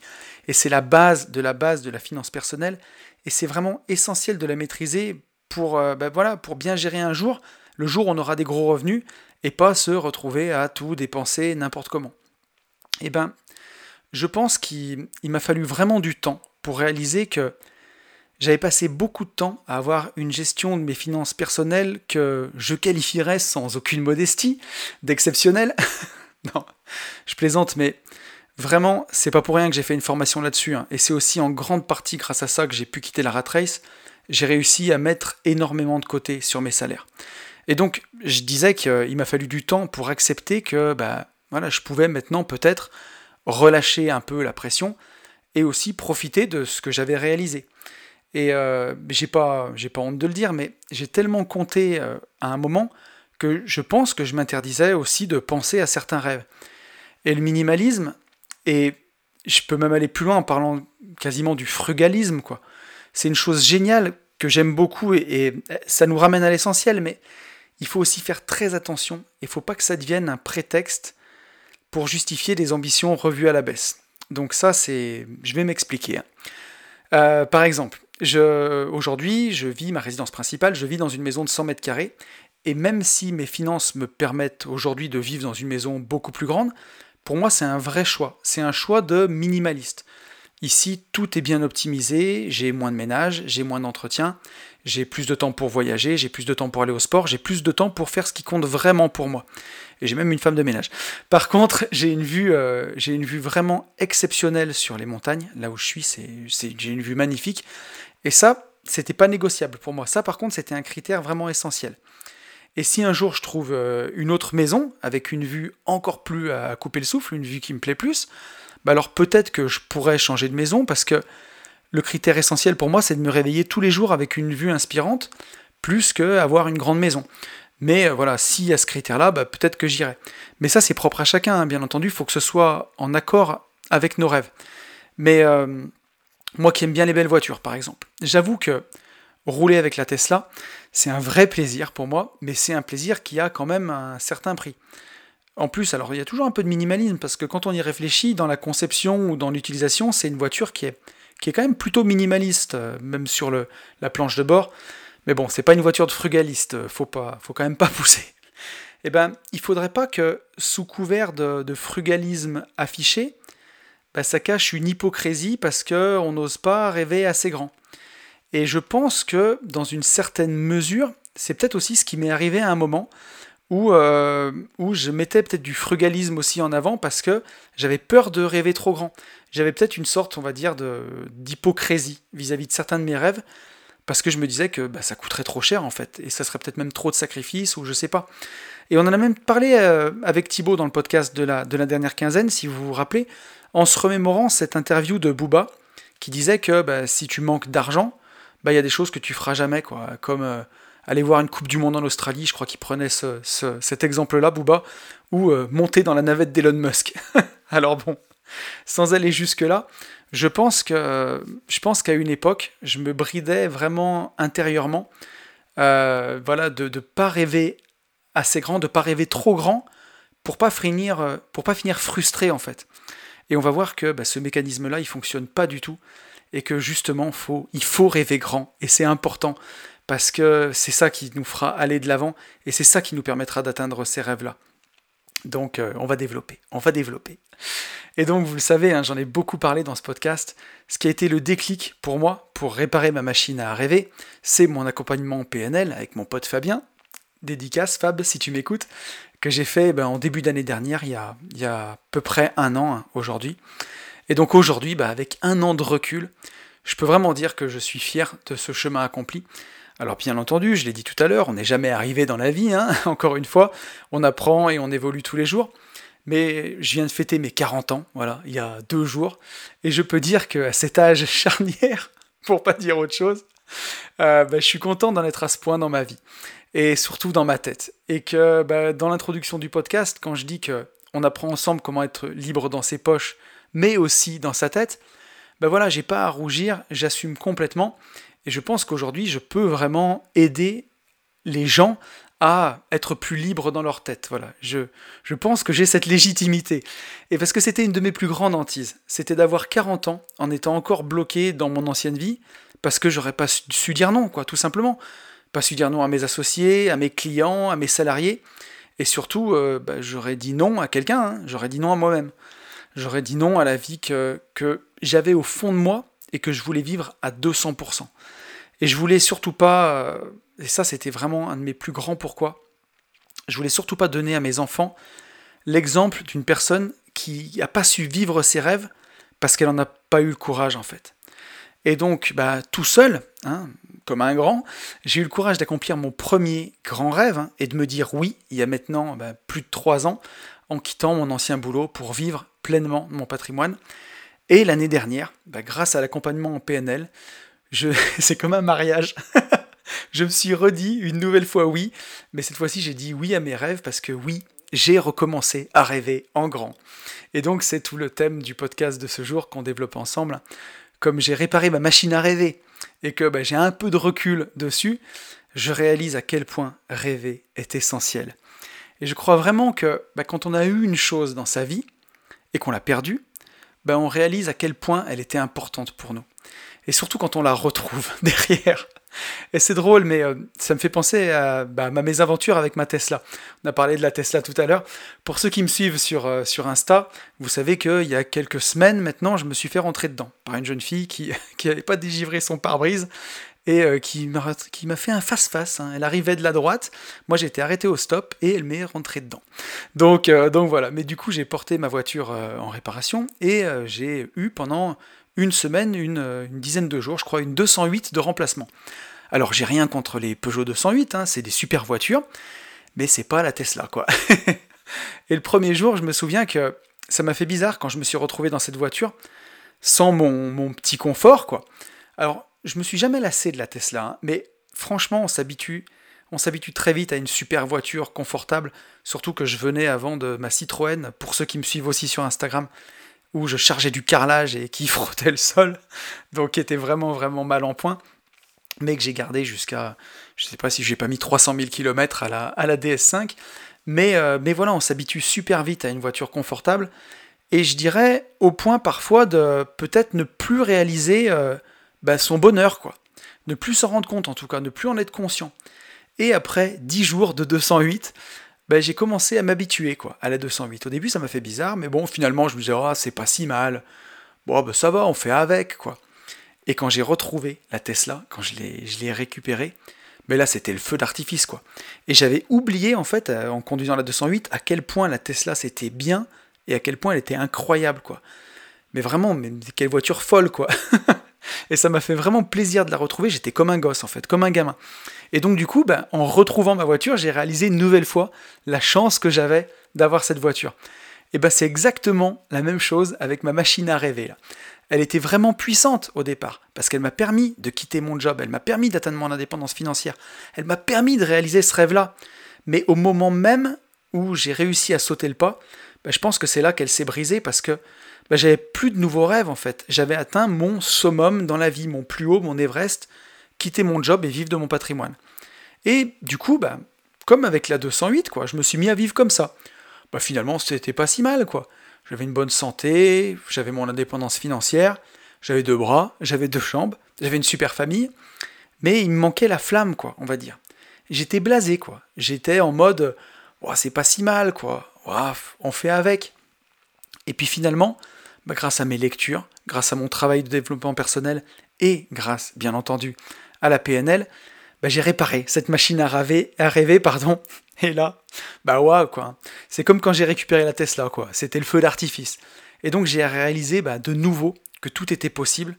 Et c'est la base de la base de la finance personnelle et c'est vraiment essentiel de la maîtriser pour, euh, pour bien gérer un jour, le jour où on aura des gros revenus, et pas se retrouver à tout dépenser n'importe comment. Eh ben, je pense qu'il m'a fallu vraiment du temps pour réaliser que j'avais passé beaucoup de temps à avoir une gestion de mes finances personnelles que je qualifierais sans aucune modestie d'exceptionnelle. non, je plaisante, mais vraiment, c'est pas pour rien que j'ai fait une formation là-dessus. Hein. Et c'est aussi en grande partie grâce à ça que j'ai pu quitter la rat race. J'ai réussi à mettre énormément de côté sur mes salaires. Et donc, je disais qu'il m'a fallu du temps pour accepter que bah, voilà, je pouvais maintenant peut-être relâcher un peu la pression et aussi profiter de ce que j'avais réalisé. Et euh, j'ai pas, pas honte de le dire, mais j'ai tellement compté euh, à un moment que je pense que je m'interdisais aussi de penser à certains rêves. Et le minimalisme, et je peux même aller plus loin en parlant quasiment du frugalisme, quoi. C'est une chose géniale que j'aime beaucoup et, et, ça nous ramène à l'essentiel, mais il faut aussi faire très attention. Il ne faut pas que ça devienne un prétexte pour justifier des ambitions revues à la baisse. Donc ça, c'est, je vais m'expliquer. Hein. Euh, par exemple, aujourd'hui, je vis ma résidence principale, je vis dans une maison de 100 mètres carrés, et même si mes finances me permettent aujourd'hui de vivre dans une maison beaucoup plus grande, pour moi, c'est un vrai choix. C'est un choix de minimaliste. Ici, tout est bien optimisé, j'ai moins de ménage, j'ai moins d'entretien, j'ai plus de temps pour voyager, j'ai plus de temps pour aller au sport, j'ai plus de temps pour faire ce qui compte vraiment pour moi. Et j'ai même une femme de ménage. Par contre, j'ai une vue, euh, une vue vraiment exceptionnelle sur les montagnes. Là où je suis, j'ai une vue magnifique. Et ça, c'était pas négociable pour moi. Ça, par contre, c'était un critère vraiment essentiel. Et si un jour je trouve euh, une autre maison avec une vue encore plus à couper le souffle, une vue qui me plaît plus, bah alors peut-être que je pourrais changer de maison parce que le critère essentiel pour moi, c'est de me réveiller tous les jours avec une vue inspirante, plus qu'avoir une grande maison. Mais euh, voilà, s'il y a ce critère-là, bah, peut-être que j'irai. Mais ça, c'est propre à chacun, hein, bien entendu, il faut que ce soit en accord avec nos rêves. Mais euh, moi qui aime bien les belles voitures, par exemple, j'avoue que rouler avec la Tesla, c'est un vrai plaisir pour moi, mais c'est un plaisir qui a quand même un certain prix. En plus, alors il y a toujours un peu de minimalisme, parce que quand on y réfléchit, dans la conception ou dans l'utilisation, c'est une voiture qui est, qui est quand même plutôt minimaliste, euh, même sur le, la planche de bord. Mais bon, c'est pas une voiture de frugaliste, euh, faut, pas, faut quand même pas pousser. Eh ben, il faudrait pas que, sous couvert de, frugalisme affiché, ben, ça cache une hypocrisie parce qu'on n'ose pas rêver assez grand. Et je pense que, dans une certaine mesure, c'est peut-être aussi ce qui m'est arrivé à un moment, où, euh, où je mettais peut-être du frugalisme aussi en avant parce que j'avais peur de rêver trop grand. J'avais peut-être une sorte, on va dire, d'hypocrisie vis-à-vis de certains de mes rêves parce que je me disais que bah, ça coûterait trop cher en fait et ça serait peut-être même trop de sacrifices ou je sais pas. Et on en a même parlé euh, avec Thibaut dans le podcast de la, de la dernière quinzaine, si vous vous rappelez, en se remémorant cette interview de Booba qui disait que bah, si tu manques d'argent, bah, il y a des choses que tu feras jamais, quoi, comme. Euh, aller voir une Coupe du Monde en Australie, je crois qu'il prenait cet exemple-là, Booba, ou euh, monter dans la navette d'Elon Musk. Alors bon, sans aller jusque-là, je pense que je pense qu'à une époque, je me bridais vraiment intérieurement, euh, voilà, de ne pas rêver assez grand, de pas rêver trop grand, pour pas finir, pour pas finir frustré en fait. Et on va voir que bah, ce mécanisme-là, il fonctionne pas du tout, et que justement, faut, il faut rêver grand, et c'est important parce que c'est ça qui nous fera aller de l'avant et c'est ça qui nous permettra d'atteindre ces rêves-là. Donc euh, on va développer, on va développer. Et donc vous le savez, hein, j'en ai beaucoup parlé dans ce podcast, ce qui a été le déclic pour moi pour réparer ma machine à rêver, c'est mon accompagnement PNL avec mon pote Fabien, dédicace Fab si tu m'écoutes, que j'ai fait ben, en début d'année dernière, il y, a, il y a à peu près un an hein, aujourd'hui. Et donc aujourd'hui, ben, avec un an de recul, je peux vraiment dire que je suis fier de ce chemin accompli. Alors bien entendu, je l'ai dit tout à l'heure, on n'est jamais arrivé dans la vie, hein, encore une fois, on apprend et on évolue tous les jours. Mais je viens de fêter mes 40 ans, voilà, il y a deux jours, et je peux dire qu'à cet âge charnière, pour pas dire autre chose, euh, bah, je suis content d'en être à ce point dans ma vie, et surtout dans ma tête. Et que bah, dans l'introduction du podcast, quand je dis que on apprend ensemble comment être libre dans ses poches, mais aussi dans sa tête, ben voilà, j'ai pas à rougir, j'assume complètement. Et je pense qu'aujourd'hui, je peux vraiment aider les gens à être plus libres dans leur tête. Voilà, je, je pense que j'ai cette légitimité. Et parce que c'était une de mes plus grandes hantises, c'était d'avoir 40 ans en étant encore bloqué dans mon ancienne vie, parce que j'aurais pas su dire non, quoi, tout simplement. Pas su dire non à mes associés, à mes clients, à mes salariés. Et surtout, euh, bah, j'aurais dit non à quelqu'un, hein. j'aurais dit non à moi-même. J'aurais dit non à la vie que, que j'avais au fond de moi et que je voulais vivre à 200%. Et je voulais surtout pas, euh, et ça c'était vraiment un de mes plus grands pourquoi, je voulais surtout pas donner à mes enfants l'exemple d'une personne qui n'a pas su vivre ses rêves parce qu'elle n'en a pas eu le courage en fait. Et donc, bah, tout seul, hein, comme un grand, j'ai eu le courage d'accomplir mon premier grand rêve hein, et de me dire oui, il y a maintenant bah, plus de trois ans, en quittant mon ancien boulot pour vivre pleinement mon patrimoine. Et l'année dernière, bah, grâce à l'accompagnement en PNL, je... c'est comme un mariage. je me suis redit une nouvelle fois oui, mais cette fois-ci j'ai dit oui à mes rêves parce que oui, j'ai recommencé à rêver en grand. Et donc c'est tout le thème du podcast de ce jour qu'on développe ensemble. Comme j'ai réparé ma machine à rêver et que bah, j'ai un peu de recul dessus, je réalise à quel point rêver est essentiel. Et je crois vraiment que bah, quand on a eu une chose dans sa vie et qu'on l'a perdue, bah, on réalise à quel point elle était importante pour nous. Et surtout quand on la retrouve derrière. Et c'est drôle, mais euh, ça me fait penser à bah, ma mésaventure avec ma Tesla. On a parlé de la Tesla tout à l'heure. Pour ceux qui me suivent sur, euh, sur Insta, vous savez qu'il y a quelques semaines maintenant, je me suis fait rentrer dedans par une jeune fille qui n'avait pas dégivré son pare-brise et euh, qui m'a fait un face-face. Hein. Elle arrivait de la droite, moi j'étais arrêté au stop et elle m'est rentrée dedans. Donc, donc voilà, mais du coup j'ai porté ma voiture en réparation et j'ai eu pendant une semaine, une, une, dizaine de jours, je crois une 208 de remplacement. Alors j'ai rien contre les Peugeot 208, hein, c'est des super voitures, mais c'est pas la Tesla quoi. et le premier jour, je me souviens que ça m'a fait bizarre quand je me suis retrouvé dans cette voiture sans mon, petit confort quoi. Alors je me suis jamais lassé de la Tesla, hein, mais franchement on s'habitue. On s'habitue très vite à une super voiture confortable, surtout que je venais avant de ma Citroën, pour ceux qui me suivent aussi sur Instagram, où je chargeais du carrelage et qui frottait le sol, donc qui était vraiment vraiment mal en point mais que j'ai gardé jusqu'à, je sais pas si j'ai pas mis 300 000 km à la, à la DS5, mais, euh, mais voilà, on s'habitue super vite à une voiture confortable, et je dirais au point parfois de peut-être ne plus réaliser euh, bah, son bonheur, quoi. Ne plus s'en rendre compte en tout cas, ne plus en être conscient. Et après 10 jours de 208, bah, j'ai commencé à m'habituer à la 208. Au début ça m'a fait bizarre, mais bon finalement je me disais oh, c'est pas si mal. Bon bah, ça va, on fait avec quoi. Et quand j'ai retrouvé la Tesla, quand je l'ai récupérée, mais là c'était le feu d'artifice quoi. Et j'avais oublié en fait, euh, en conduisant la 208, à quel point la Tesla c'était bien et à quel point elle était incroyable quoi. Mais vraiment, quelle voiture folle quoi. et ça m'a fait vraiment plaisir de la retrouver, j'étais comme un gosse en fait, comme un gamin. Et donc du coup, ben, en retrouvant ma voiture, j'ai réalisé une nouvelle fois la chance que j'avais d'avoir cette voiture. Et ben c'est exactement la même chose avec ma machine à rêver elle était vraiment puissante au départ, parce qu'elle m'a permis de quitter mon job, elle m'a permis d'atteindre mon indépendance financière, elle m'a permis de réaliser ce rêve-là. Mais au moment même où j'ai réussi à sauter le pas, bah, je pense que c'est là qu'elle s'est brisée, parce que bah, j'avais plus de nouveaux rêves en fait. J'avais atteint mon summum dans la vie, mon plus haut, mon Everest, quitter mon job et vivre de mon patrimoine. Et du coup, bah, comme avec la 208, quoi, je me suis mis à vivre comme ça. Bah, finalement, c'était pas si mal, quoi. J'avais une bonne santé, j'avais mon indépendance financière, j'avais deux bras, j'avais deux jambes, j'avais une super famille, mais il me manquait la flamme, quoi, on va dire. J'étais blasé, quoi. J'étais en mode, c'est pas si mal, quoi. on fait avec. Et puis finalement, bah, grâce à mes lectures, grâce à mon travail de développement personnel et grâce, bien entendu, à la PNL, bah, j'ai réparé cette machine à rêver, à pardon, et là, bah ouais, quoi. C'est comme quand j'ai récupéré la Tesla, quoi. C'était le feu d'artifice. Et donc j'ai réalisé bah, de nouveau que tout était possible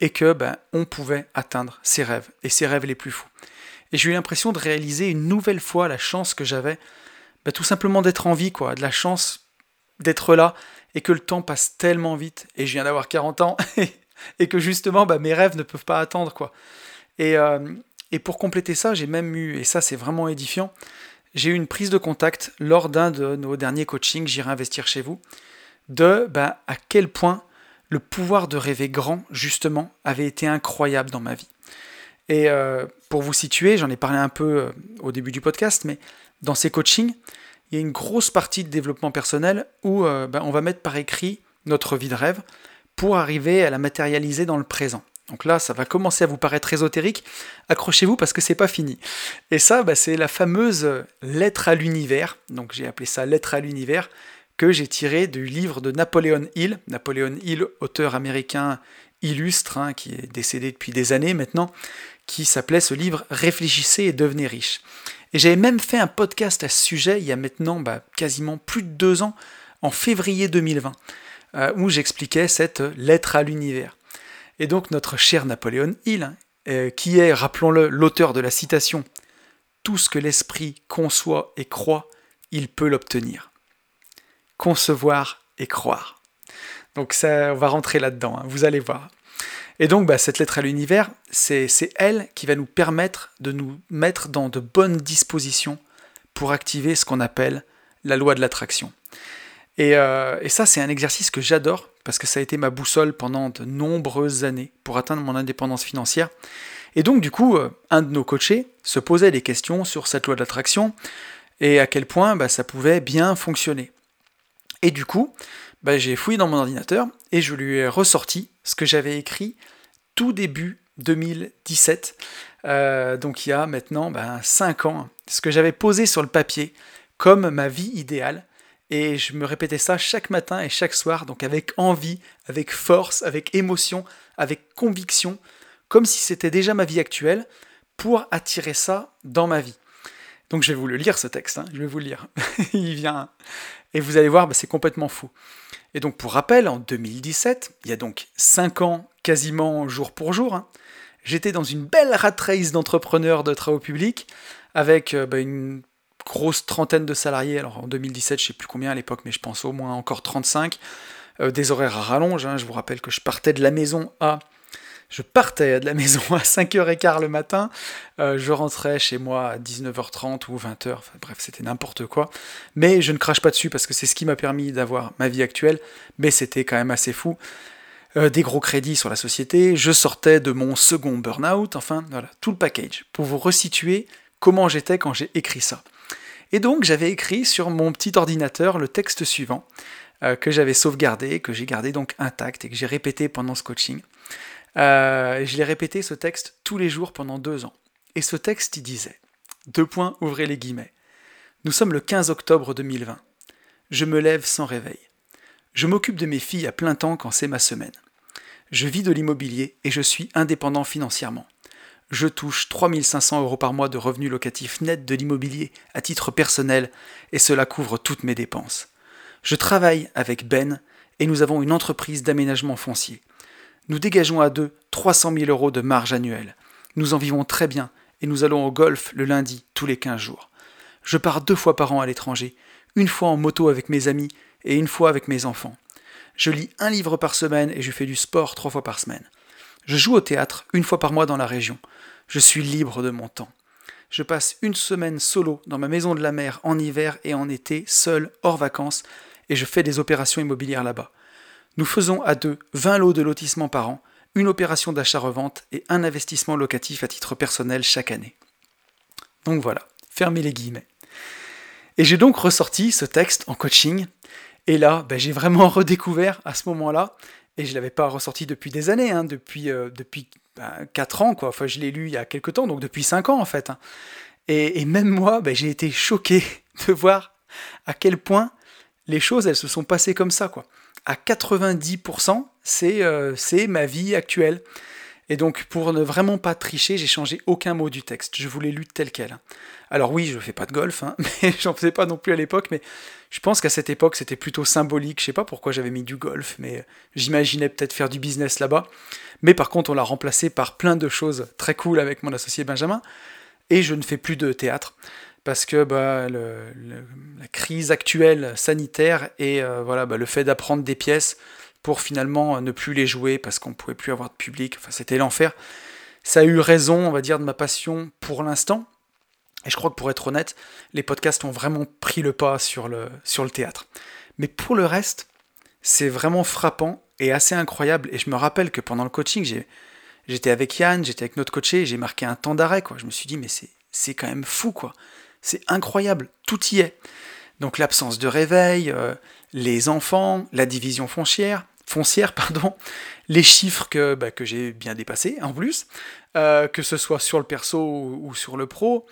et que on pouvait atteindre ses rêves et ses rêves les plus fous. Et j'ai eu l'impression de réaliser une nouvelle fois la chance que j'avais, bah, tout simplement d'être en vie, quoi, de la chance d'être là et que le temps passe tellement vite. Et je viens d'avoir 40 ans et que justement bah, mes rêves ne peuvent pas attendre, quoi. Et, euh, et pour compléter ça, j'ai même eu, et ça c'est vraiment édifiant, j'ai eu une prise de contact lors d'un de nos derniers coachings, J'irai investir chez vous, de ben, à quel point le pouvoir de rêver grand, justement, avait été incroyable dans ma vie. Et euh, pour vous situer, j'en ai parlé un peu euh, au début du podcast, mais dans ces coachings, il y a une grosse partie de développement personnel où euh, ben, on va mettre par écrit notre vie de rêve pour arriver à la matérialiser dans le présent. Donc là, ça va commencer à vous paraître ésotérique. Accrochez-vous parce que c'est pas fini. Et ça, bah, c'est la fameuse lettre à l'univers. Donc j'ai appelé ça lettre à l'univers que j'ai tiré du livre de Napoléon Hill. Napoléon Hill, auteur américain illustre, hein, qui est décédé depuis des années maintenant, qui s'appelait ce livre Réfléchissez et devenez riche. Et j'avais même fait un podcast à ce sujet il y a maintenant bah, quasiment plus de deux ans, en février 2020, euh, où j'expliquais cette lettre à l'univers. Et donc notre cher Napoléon Hill, hein, euh, qui est, rappelons-le, l'auteur de la citation Tout ce que l'esprit conçoit et croit, il peut l'obtenir. Concevoir et croire. Donc ça, on va rentrer là-dedans, hein, vous allez voir. Et donc bah, cette lettre à l'univers, c'est elle qui va nous permettre de nous mettre dans de bonnes dispositions pour activer ce qu'on appelle la loi de l'attraction. Et, euh, et, ça, c'est un exercice que j'adore parce que ça a été ma boussole pendant de nombreuses années pour atteindre mon indépendance financière. Et donc, du coup, euh, un de nos coachés se posait des questions sur cette loi de l'attraction et à quel point bah, ça pouvait bien fonctionner. Et du coup, bah, j'ai fouillé dans mon ordinateur et je lui ai ressorti ce que j'avais écrit tout début 2017, euh, donc il y a maintenant 5 bah, ans, ce que j'avais posé sur le papier comme ma vie idéale. Et je me répétais ça chaque matin et chaque soir, donc avec envie, avec force, avec émotion, avec conviction, comme si c'était déjà ma vie actuelle, pour attirer ça dans ma vie. Donc je vais vous le lire ce texte, hein. je vais vous le lire. il vient. Et vous allez voir, bah, c'est complètement fou. Et donc pour rappel, en 2017, il y a donc 5 ans quasiment jour pour jour, hein, j'étais dans une belle rat race d'entrepreneurs de travaux publics avec euh, bah, une grosse trentaine de salariés. Alors en 2017, je sais plus combien à l'époque, mais je pense au moins encore 35. Euh, des horaires à rallonge. Hein. je vous rappelle que je partais de la maison à je partais de la maison à 5h15 le matin, euh, je rentrais chez moi à 19h30 ou 20h, enfin, bref, c'était n'importe quoi. Mais je ne crache pas dessus parce que c'est ce qui m'a permis d'avoir ma vie actuelle, mais c'était quand même assez fou. Euh, des gros crédits sur la société, je sortais de mon second burn-out, enfin voilà, tout le package, pour vous resituer comment j'étais quand j'ai écrit ça. Et donc j'avais écrit sur mon petit ordinateur le texte suivant, euh, que j'avais sauvegardé, que j'ai gardé donc intact et que j'ai répété pendant ce coaching. Euh, je l'ai répété ce texte tous les jours pendant deux ans. Et ce texte, il disait, deux points, ouvrez les guillemets. Nous sommes le 15 octobre 2020. Je me lève sans réveil. Je m'occupe de mes filles à plein temps quand c'est ma semaine. Je vis de l'immobilier et je suis indépendant financièrement. Je touche 3500 euros par mois de revenus locatifs nets de l'immobilier à titre personnel et cela couvre toutes mes dépenses. Je travaille avec Ben et nous avons une entreprise d'aménagement foncier. Nous dégageons à deux 300 000 euros de marge annuelle. Nous en vivons très bien et nous allons au golf le lundi tous les 15 jours. Je pars deux fois par an à l'étranger, une fois en moto avec mes amis et une fois avec mes enfants. Je lis un livre par semaine et je fais du sport trois fois par semaine. Je joue au théâtre une fois par mois dans la région. Je suis libre de mon temps. Je passe une semaine solo dans ma maison de la mer en hiver et en été, seul, hors vacances, et je fais des opérations immobilières là-bas. Nous faisons à deux 20 lots de lotissement par an, une opération d'achat-revente et un investissement locatif à titre personnel chaque année. Donc voilà, fermez les guillemets. Et j'ai donc ressorti ce texte en coaching, et là, ben, j'ai vraiment redécouvert à ce moment-là, et je ne l'avais pas ressorti depuis des années, hein, depuis, euh, depuis 4 ben, ans, quoi. Enfin, je l'ai lu il y a quelques temps, donc depuis 5 ans en fait. Hein. Et, même moi, ben, j'ai été choqué de voir à quel point les choses, elles se sont passées comme ça, quoi à 90%, euh, c'est ma vie actuelle. Et donc, pour ne vraiment pas tricher, j'ai changé aucun mot du texte. Je vous l'ai lu tel quel. Alors oui, je ne fais pas de golf, hein, mais j'en faisais pas non plus à l'époque, mais je pense qu'à cette époque, c'était plutôt symbolique. Je sais pas pourquoi j'avais mis du golf, mais j'imaginais peut-être faire du business là-bas. Mais par contre, on l'a remplacé par plein de choses très cool avec mon associé Benjamin, et je ne fais plus de théâtre parce que bah, la crise actuelle sanitaire et euh, voilà, bah, le fait d'apprendre des pièces pour finalement ne plus les jouer parce qu'on ne pouvait plus avoir de public, enfin, c'était l'enfer. Ça a eu raison, on va dire, de ma passion pour l'instant. Et je crois que pour être honnête, les podcasts ont vraiment pris le pas sur le, sur le théâtre. Mais pour le reste, c'est vraiment frappant et assez incroyable. Et je me rappelle que pendant le coaching, j'étais avec Yann, j'étais avec notre coaché, j'ai marqué un temps d'arrêt. Je me suis dit, mais c'est quand même fou, quoi. C'est incroyable, tout y est. Donc l'absence de réveil, euh, les enfants, la division foncière, foncière pardon, les chiffres que, bah, que j'ai bien dépassés en plus, euh, que ce soit sur le perso ou, sur le pro,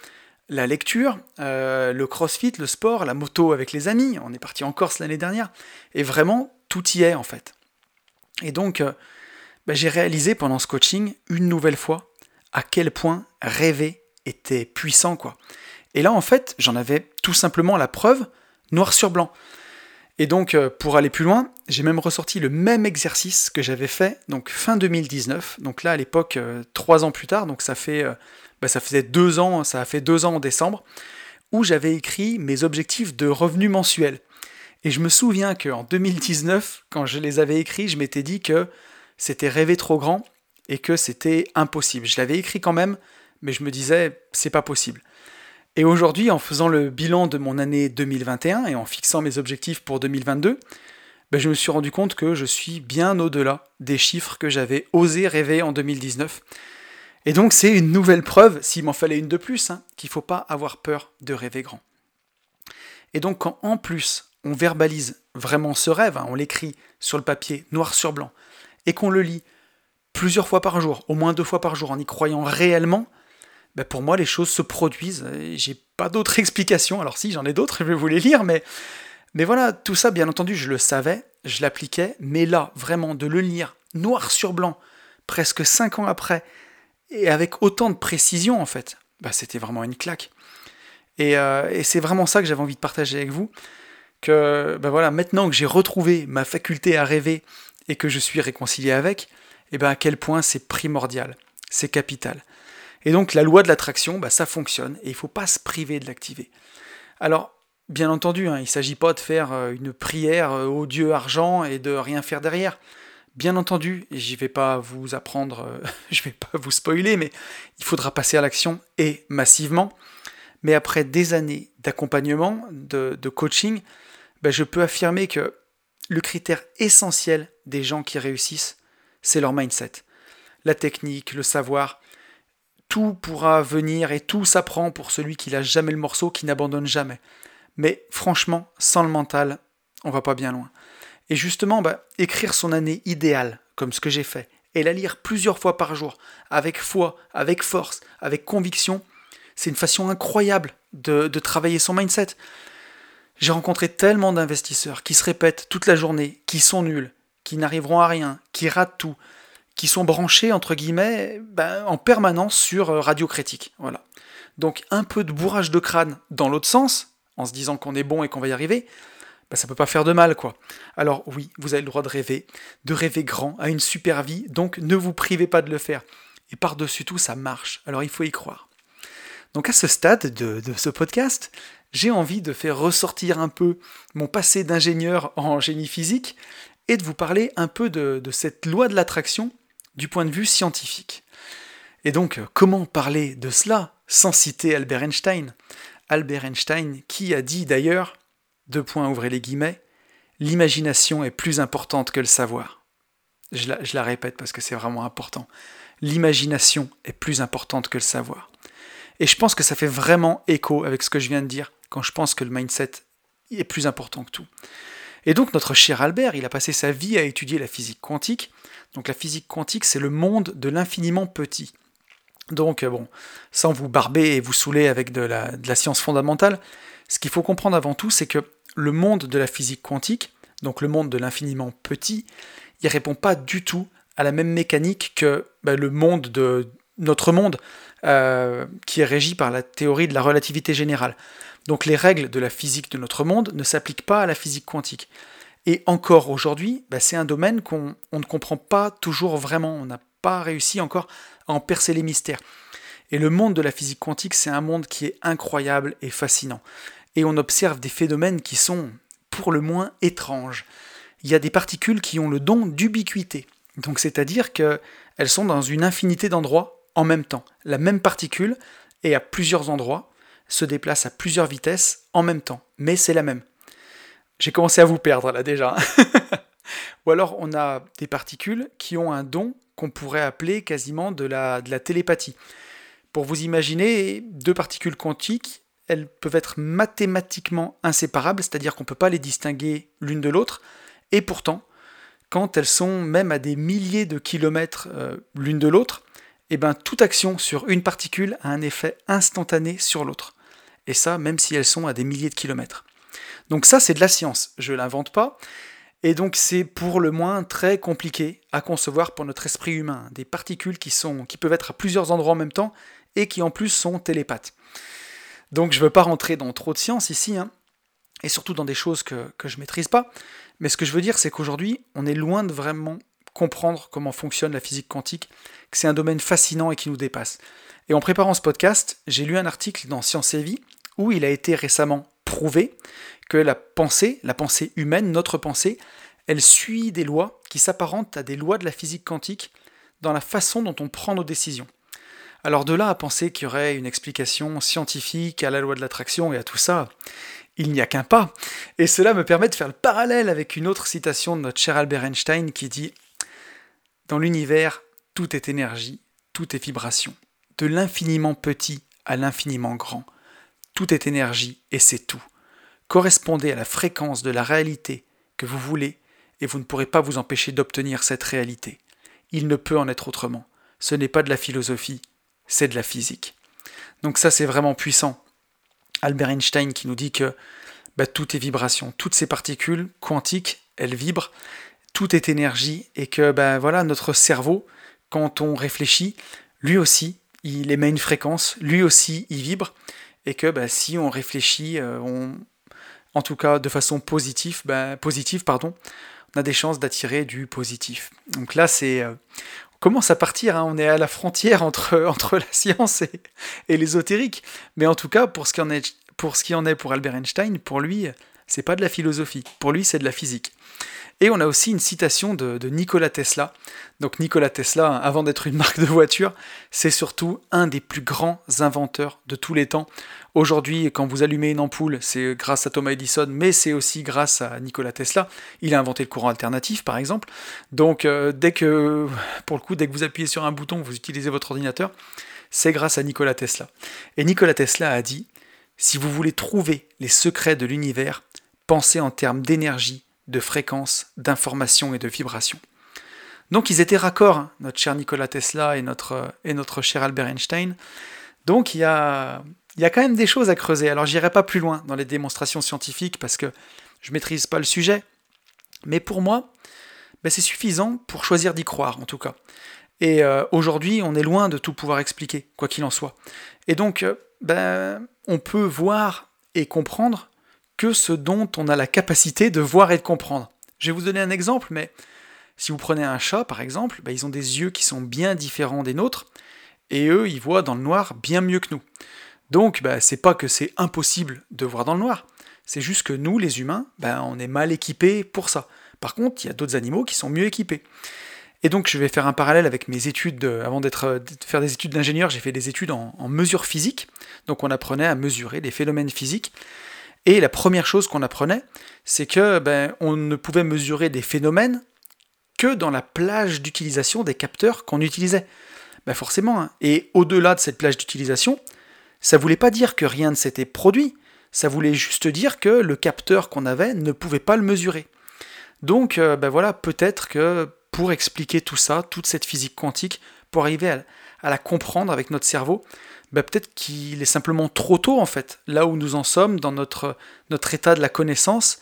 la lecture, euh, le crossfit, le sport, la moto avec les amis, on est parti en Corse l'année dernière, et vraiment tout y est en fait. Et donc, bah, j'ai réalisé pendant ce coaching, une nouvelle fois, à quel point rêver était puissant, quoi. Et là, en fait, j'en avais tout simplement la preuve, noir sur blanc. Et donc, euh, pour aller plus loin, j'ai même ressorti le même exercice que j'avais fait donc fin 2019. Donc là, à l'époque, euh, trois ans plus tard, donc ça fait, euh, bah, ça faisait deux ans, ça a fait deux ans en décembre, où j'avais écrit mes objectifs de revenus mensuels. Et je me souviens qu'en 2019, quand je les avais écrits, je m'étais dit que c'était rêver trop grand et que c'était impossible. Je l'avais écrit quand même, mais je me disais, c'est pas possible. Et aujourd'hui, en faisant le bilan de mon année 2021 et en fixant mes objectifs pour 2022, ben je me suis rendu compte que je suis bien au-delà des chiffres que j'avais osé rêver en 2019. Et donc c'est une nouvelle preuve, s'il m'en fallait une de plus, hein, qu'il ne faut pas avoir peur de rêver grand. Et donc quand en plus on verbalise vraiment ce rêve, hein, on l'écrit sur le papier noir sur blanc, et qu'on le lit plusieurs fois par jour, au moins deux fois par jour, en y croyant réellement, ben, pour moi, les choses se produisent. J'ai pas d'autres explications. Alors si, j'en ai d'autres, je vais vous les lire, mais, voilà, tout ça, bien entendu, je le savais, je l'appliquais, mais là, vraiment, de le lire noir sur blanc, presque cinq ans après, et avec autant de précision, en fait, bah, c'était vraiment une claque. Et, euh, et c'est vraiment ça que j'avais envie de partager avec vous, que ben voilà, maintenant que j'ai retrouvé ma faculté à rêver et que je suis réconcilié avec, et ben à quel point c'est primordial, c'est capital. Et donc la loi de l'attraction, bah, ça fonctionne et il ne faut pas se priver de l'activer. Alors, bien entendu, hein, il ne s'agit pas de faire euh, une prière euh, au Dieu argent et de rien faire derrière. Bien entendu, et j'y vais pas vous apprendre, euh, je vais pas vous spoiler, mais il faudra passer à l'action et massivement. Mais après des années d'accompagnement, de, coaching, bah, je peux affirmer que le critère essentiel des gens qui réussissent, c'est leur mindset. La technique, le savoir, tout pourra venir et tout s'apprend pour celui qui lâche jamais le morceau, qui n'abandonne jamais. Mais franchement, sans le mental, on va pas bien loin. Et justement, bah, écrire son année idéale, comme ce que j'ai fait, et la lire plusieurs fois par jour, avec foi, avec force, avec conviction, c'est une façon incroyable de travailler son mindset. J'ai rencontré tellement d'investisseurs qui se répètent toute la journée, qui sont nuls, qui n'arriveront à rien, qui ratent tout, qui sont branchés, entre guillemets, ben, en permanence sur euh, Radio Critique. Voilà. Donc un peu de bourrage de crâne dans l'autre sens, en se disant qu'on est bon et qu'on va y arriver, ben, ça peut pas faire de mal, quoi. Alors oui, vous avez le droit de rêver, de rêver grand, à une super vie, donc ne vous privez pas de le faire. Et par-dessus tout, ça marche, alors il faut y croire. Donc à ce stade de, ce podcast, j'ai envie de faire ressortir un peu mon passé d'ingénieur en génie physique et de vous parler un peu de cette loi de l'attraction du point de vue scientifique. Et donc, comment parler de cela sans citer Albert Einstein? Albert Einstein qui a dit d'ailleurs, deux points ouvrez les guillemets, l'imagination est plus importante que le savoir. Je la, je la répète parce que c'est vraiment important. L'imagination est plus importante que le savoir. Et je pense que ça fait vraiment écho avec ce que je viens de dire quand je pense que le mindset est plus important que tout. Et donc notre cher Albert, il a passé sa vie à étudier la physique quantique, donc la physique quantique, c'est le monde de l'infiniment petit. Donc, euh, bon, sans vous barber et vous saouler avec de la, science fondamentale, ce qu'il faut comprendre avant tout, c'est que le monde de la physique quantique, donc le monde de l'infiniment petit, il répond pas du tout à la même mécanique que bah, le monde de notre monde, euh, qui est régi par la théorie de la relativité générale. Donc les règles de la physique de notre monde ne s'appliquent pas à la physique quantique. Et encore aujourd'hui, bah, c'est un domaine qu'on ne comprend pas toujours vraiment. On n'a pas réussi encore à en percer les mystères. Et le monde de la physique quantique, c'est un monde qui est incroyable et fascinant. Et on observe des phénomènes qui sont pour le moins étranges. Il y a des particules qui ont le don d'ubiquité. Donc c'est-à-dire qu'elles sont dans une infinité d'endroits en même temps. La même particule, et à plusieurs endroits, se déplace à plusieurs vitesses en même temps. Mais c'est la même. J'ai commencé à vous perdre là déjà. Ou alors on a des particules qui ont un don qu'on pourrait appeler quasiment de la, de la télépathie. Pour vous imaginer, deux particules quantiques, elles peuvent être mathématiquement inséparables, c'est-à-dire qu'on ne peut pas les distinguer l'une de l'autre, et pourtant, quand elles sont même à des milliers de kilomètres euh, l'une de l'autre, eh ben, toute action sur une particule a un effet instantané sur l'autre. Et ça, même si elles sont à des milliers de kilomètres. Donc ça, c'est de la science, je l'invente pas. Et donc c'est pour le moins très compliqué à concevoir pour notre esprit humain. Des particules qui, sont, qui peuvent être à plusieurs endroits en même temps et qui en plus sont télépathes. Donc je ne veux pas rentrer dans trop de science ici, hein, et surtout dans des choses que, que je ne maîtrise pas. Mais ce que je veux dire, c'est qu'aujourd'hui, on est loin de vraiment comprendre comment fonctionne la physique quantique, que c'est un domaine fascinant et qui nous dépasse. Et en préparant ce podcast, j'ai lu un article dans Science et Vie où il a été récemment prouvé que la pensée, la pensée humaine, notre pensée, elle suit des lois qui s'apparentent à des lois de la physique quantique dans la façon dont on prend nos décisions. Alors de là à penser qu'il y aurait une explication scientifique à la loi de l'attraction et à tout ça, il n'y a qu'un pas. Et cela me permet de faire le parallèle avec une autre citation de notre cher Albert Einstein qui dit Dans l'univers, tout est énergie, tout est vibration. De l'infiniment petit à l'infiniment grand. Tout est énergie et c'est tout. Correspondez à la fréquence de la réalité que vous voulez et vous ne pourrez pas vous empêcher d'obtenir cette réalité. Il ne peut en être autrement. Ce n'est pas de la philosophie, c'est de la physique. Donc ça c'est vraiment puissant. Albert Einstein qui nous dit que bah, tout est vibration, toutes ces particules quantiques, elles vibrent, tout est énergie et que bah, voilà notre cerveau, quand on réfléchit, lui aussi, il émet une fréquence, lui aussi, il vibre et que bah, si on réfléchit, euh, on, en tout cas de façon positive, positive pardon, on a des chances d'attirer du positif. Donc là, c'est euh, on commence à partir, hein. on est à la frontière entre, entre la science et, et l'ésotérique. Mais en tout cas, pour ce, qui en est, pour ce qui en est pour Albert Einstein, pour lui, c'est pas de la philosophie. Pour lui, c'est de la physique. Et on a aussi une citation de, Nikola Tesla. Donc Nikola Tesla, avant d'être une marque de voiture, c'est surtout un des plus grands inventeurs de tous les temps. Aujourd'hui, quand vous allumez une ampoule, c'est grâce à Thomas Edison, mais c'est aussi grâce à Nikola Tesla. Il a inventé le courant alternatif, par exemple. Donc euh, dès que, pour le dès que vous appuyez sur un bouton, vous utilisez votre ordinateur, c'est grâce à Nikola Tesla. Et Nikola Tesla a dit, si vous voulez trouver les secrets de l'univers, pensez en termes d'énergie, de fréquence, d'information et de vibration. Donc ils étaient raccords, hein, notre cher Nikola Tesla et notre, notre cher Albert Einstein. Donc il y a, il y a quand même des choses à creuser. Alors j'irai pas plus loin dans les démonstrations scientifiques parce que je maîtrise pas le sujet. Mais pour moi, ben, c'est suffisant pour choisir d'y croire en tout cas. Et euh, aujourd'hui, on est loin de tout pouvoir expliquer, quoi qu'il en soit. Et donc, euh, ben, on peut voir et comprendre que ce dont on a la capacité de voir et de comprendre. Je vais vous donner un exemple, mais si vous prenez un chat, par exemple, bah, ils ont des yeux qui sont bien différents des nôtres, et eux, ils voient dans le noir bien mieux que nous. Donc, bah, c'est pas que c'est impossible de voir dans le noir, c'est juste que nous, les humains, bah, on est mal équipés pour ça. Par contre, il y a d'autres animaux qui sont mieux équipés. Et donc, je vais faire un parallèle avec mes études. avant d'être, de faire des études d'ingénieur, j'ai fait des études en, en mesure physique. Donc, on apprenait à mesurer les phénomènes physiques. Et la première chose qu'on apprenait, c'est que ben, on ne pouvait mesurer des phénomènes que dans la plage d'utilisation des capteurs qu'on utilisait. Ben forcément. Hein. Et au-delà de cette plage d'utilisation, ça voulait pas dire que rien ne s'était produit. Ça voulait juste dire que le capteur qu'on avait ne pouvait pas le mesurer. Donc, euh, ben voilà, peut-être que pour expliquer tout ça, toute cette physique quantique, pour arriver à la comprendre avec notre cerveau, bah, peut-être qu'il est simplement trop tôt en fait, là où nous en sommes dans notre, notre état de la connaissance,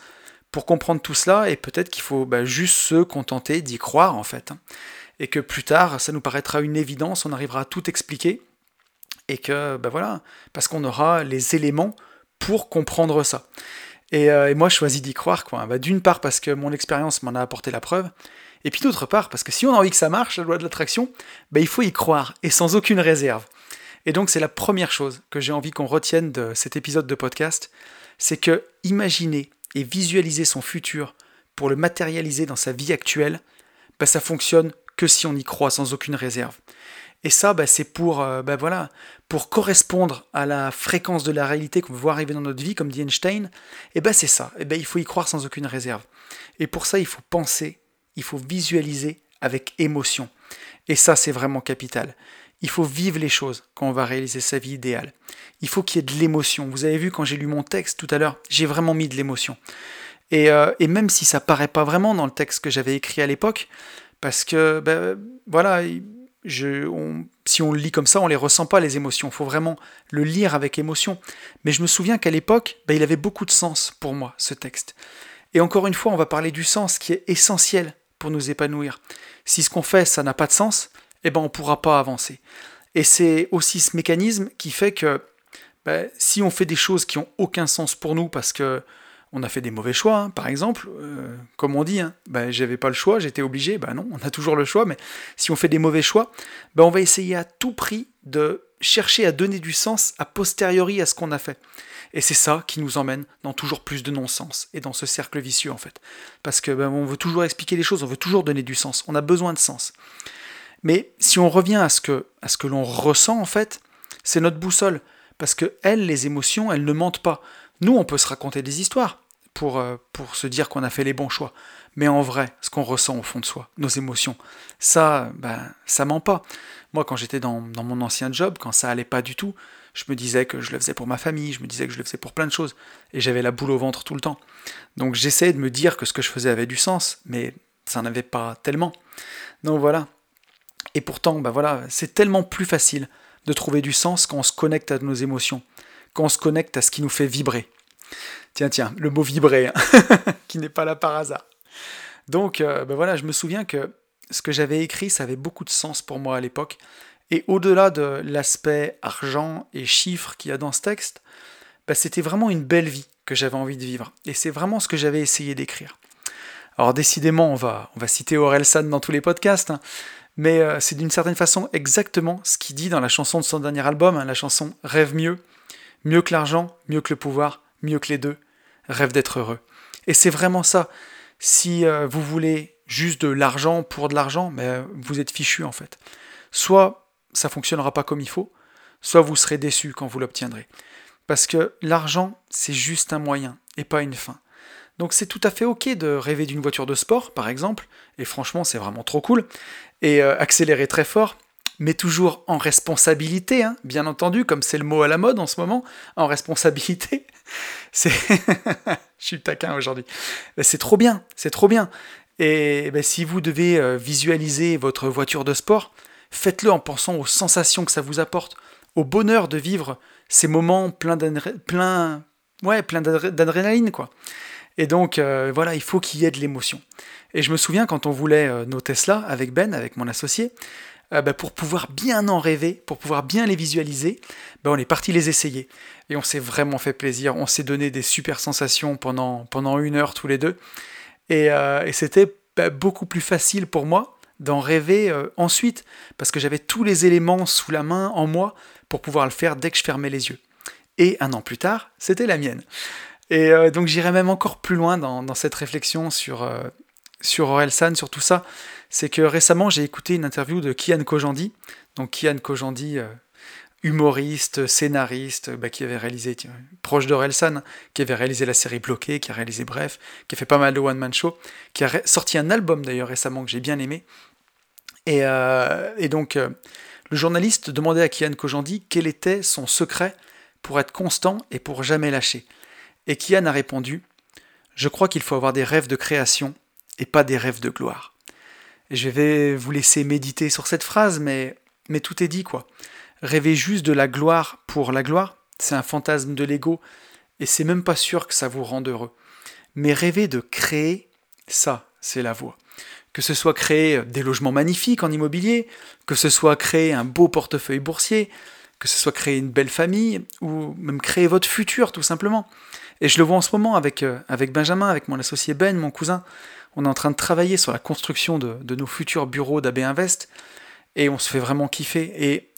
pour comprendre tout cela, et peut-être qu'il faut bah, juste se contenter d'y croire en fait. Hein. Et que plus tard, ça nous paraîtra une évidence, on arrivera à tout expliquer, et que, ben voilà, parce qu'on aura les éléments pour comprendre ça. Et, euh, moi, je choisis d'y croire, quoi. D'une part, parce que mon expérience m'en a apporté la preuve, et puis d'autre part, parce que si on a envie que ça marche, la loi de l'attraction, il faut y croire, et sans aucune réserve. Et donc c'est la première chose que j'ai envie qu'on retienne de cet épisode de podcast, c'est que imaginer et visualiser son futur pour le matérialiser dans sa vie actuelle, bah, ça fonctionne que si on y croit sans aucune réserve. Et ça, bah, c'est pour, euh, bah, pour correspondre à la fréquence de la réalité qu'on voit arriver dans notre vie, comme dit Einstein, et ben c'est ça. Et ben il faut y croire sans aucune réserve. Et pour ça, il faut penser, il faut visualiser avec émotion. Et ça, c'est vraiment capital. Il faut vivre les choses quand on va réaliser sa vie idéale. Il faut qu'il y ait de l'émotion. Vous avez vu quand j'ai lu mon texte tout à l'heure, j'ai vraiment mis de l'émotion. Et, euh, même si ça paraît pas vraiment dans le texte que j'avais écrit à l'époque, parce que ben, voilà, si on le lit comme ça, on les ressent pas les émotions. Il faut vraiment le lire avec émotion. Mais je me souviens qu'à l'époque, ben, il avait beaucoup de sens pour moi ce texte. Et encore une fois, on va parler du sens qui est essentiel pour nous épanouir. Si ce qu'on fait, ça n'a pas de sens, eh ben on ne pourra pas avancer. Et c'est aussi ce mécanisme qui fait que ben, si on fait des choses qui n'ont aucun sens pour nous parce que on a fait des mauvais choix, hein, par exemple, euh, comme on dit, hein, ben, j'avais pas le choix, j'étais obligé, ben non, on a toujours le choix, mais si on fait des mauvais choix, ben on va essayer à tout prix de chercher à donner du sens a posteriori à ce qu'on a fait. Et c'est ça qui nous emmène dans toujours plus de non-sens et dans ce cercle vicieux en fait. Parce que ben, on veut toujours expliquer les choses, on veut toujours donner du sens, on a besoin de sens. Mais si on revient à ce que, à ce que l'on ressent en fait, c'est notre boussole. Parce que elles, les émotions, elles ne mentent pas. Nous, on peut se raconter des histoires pour, euh, pour se dire qu'on a fait les bons choix. Mais en vrai, ce qu'on ressent au fond de soi, nos émotions, ça, ben, ça ment pas. Moi, quand j'étais dans, dans, mon ancien job, quand ça allait pas du tout, je me disais que je le faisais pour ma famille, je me disais que je le faisais pour plein de choses. Et j'avais la boule au ventre tout le temps. Donc j'essayais de me dire que ce que je faisais avait du sens, mais ça n'avait pas tellement. Donc voilà. Et pourtant, ben voilà, c'est tellement plus facile de trouver du sens quand on se connecte à nos émotions, quand on se connecte à ce qui nous fait vibrer. Tiens, tiens, le mot vibrer, hein, qui n'est pas là par hasard. Donc, euh, ben voilà, je me souviens que ce que j'avais écrit, ça avait beaucoup de sens pour moi à l'époque. Et au-delà de l'aspect argent et chiffres qu'il y a dans ce texte, ben c'était vraiment une belle vie que j'avais envie de vivre. Et c'est vraiment ce que j'avais essayé d'écrire. Alors décidément, on va, on va citer Aurel San dans tous les podcasts, hein, mais euh, c'est d'une certaine façon exactement ce qu'il dit dans la chanson de son dernier album, hein, la chanson Rêve mieux, mieux que l'argent, mieux que le pouvoir, mieux que les deux, rêve d'être heureux. Et c'est vraiment ça. Si euh, vous voulez juste de l'argent pour de l'argent, mais euh, vous êtes fichu en fait. Soit ça fonctionnera pas comme il faut, soit vous serez déçu quand vous l'obtiendrez. Parce que l'argent, c'est juste un moyen et pas une fin. Donc c'est tout à fait ok de rêver d'une voiture de sport, par exemple, et franchement c'est vraiment trop cool, euh, accélérer très fort, mais toujours en responsabilité, hein, bien entendu, comme c'est le mot à la mode en ce moment, en responsabilité. C'est, je suis taquin aujourd'hui. C'est trop bien, c'est trop bien. Et ben, si vous devez euh, visualiser votre voiture de sport, faites-le en pensant aux sensations que ça vous apporte, au bonheur de vivre ces moments pleins plein d'adrénaline, quoi. Et donc, euh, voilà, il faut qu'il y ait de l'émotion. Et je me souviens quand on voulait euh, nos Tesla avec Ben, avec mon associé, euh, bah, pour pouvoir bien en rêver, pour pouvoir bien les visualiser, bah, on est parti les essayer. Et on s'est vraiment fait plaisir. On s'est donné des super sensations pendant, pendant une heure tous les deux. Et, et c'était bah, beaucoup plus facile pour moi d'en rêver ensuite, parce que j'avais tous les éléments sous la main en moi pour pouvoir le faire dès que je fermais les yeux. Et un an plus tard, c'était la mienne. Et euh, donc j'irai même encore plus loin dans, cette réflexion sur, euh, sur Orelsan, sur tout ça. C'est que récemment j'ai écouté une interview de Kian Kojandi. Donc Kian Kojandi, euh, humoriste, scénariste, bah, qui avait réalisé, proche d'Orelsan, qui avait réalisé la série Bloquée, qui a réalisé Bref, qui a fait pas mal de one-man show, qui a sorti un album d'ailleurs récemment que j'ai bien aimé. Et, et donc le journaliste demandait à Kian Kojandi quel était son secret pour être constant et pour jamais lâcher. Et Kian a répondu Je crois qu'il faut avoir des rêves de création et pas des rêves de gloire. Je vais vous laisser méditer sur cette phrase, mais, mais tout est dit quoi. Rêver juste de la gloire pour la gloire, c'est un fantasme de l'ego, et c'est même pas sûr que ça vous rende heureux. Mais rêver de créer, ça, c'est la voie. Que ce soit créer des logements magnifiques en immobilier, que ce soit créer un beau portefeuille boursier, que ce soit créer une belle famille, ou même créer votre futur tout simplement. Et je le vois en ce moment avec, euh, avec Benjamin, avec mon associé Ben, mon cousin. On est en train de travailler sur la construction de, de nos futurs bureaux d'AB Invest. Et on se fait vraiment kiffer. Et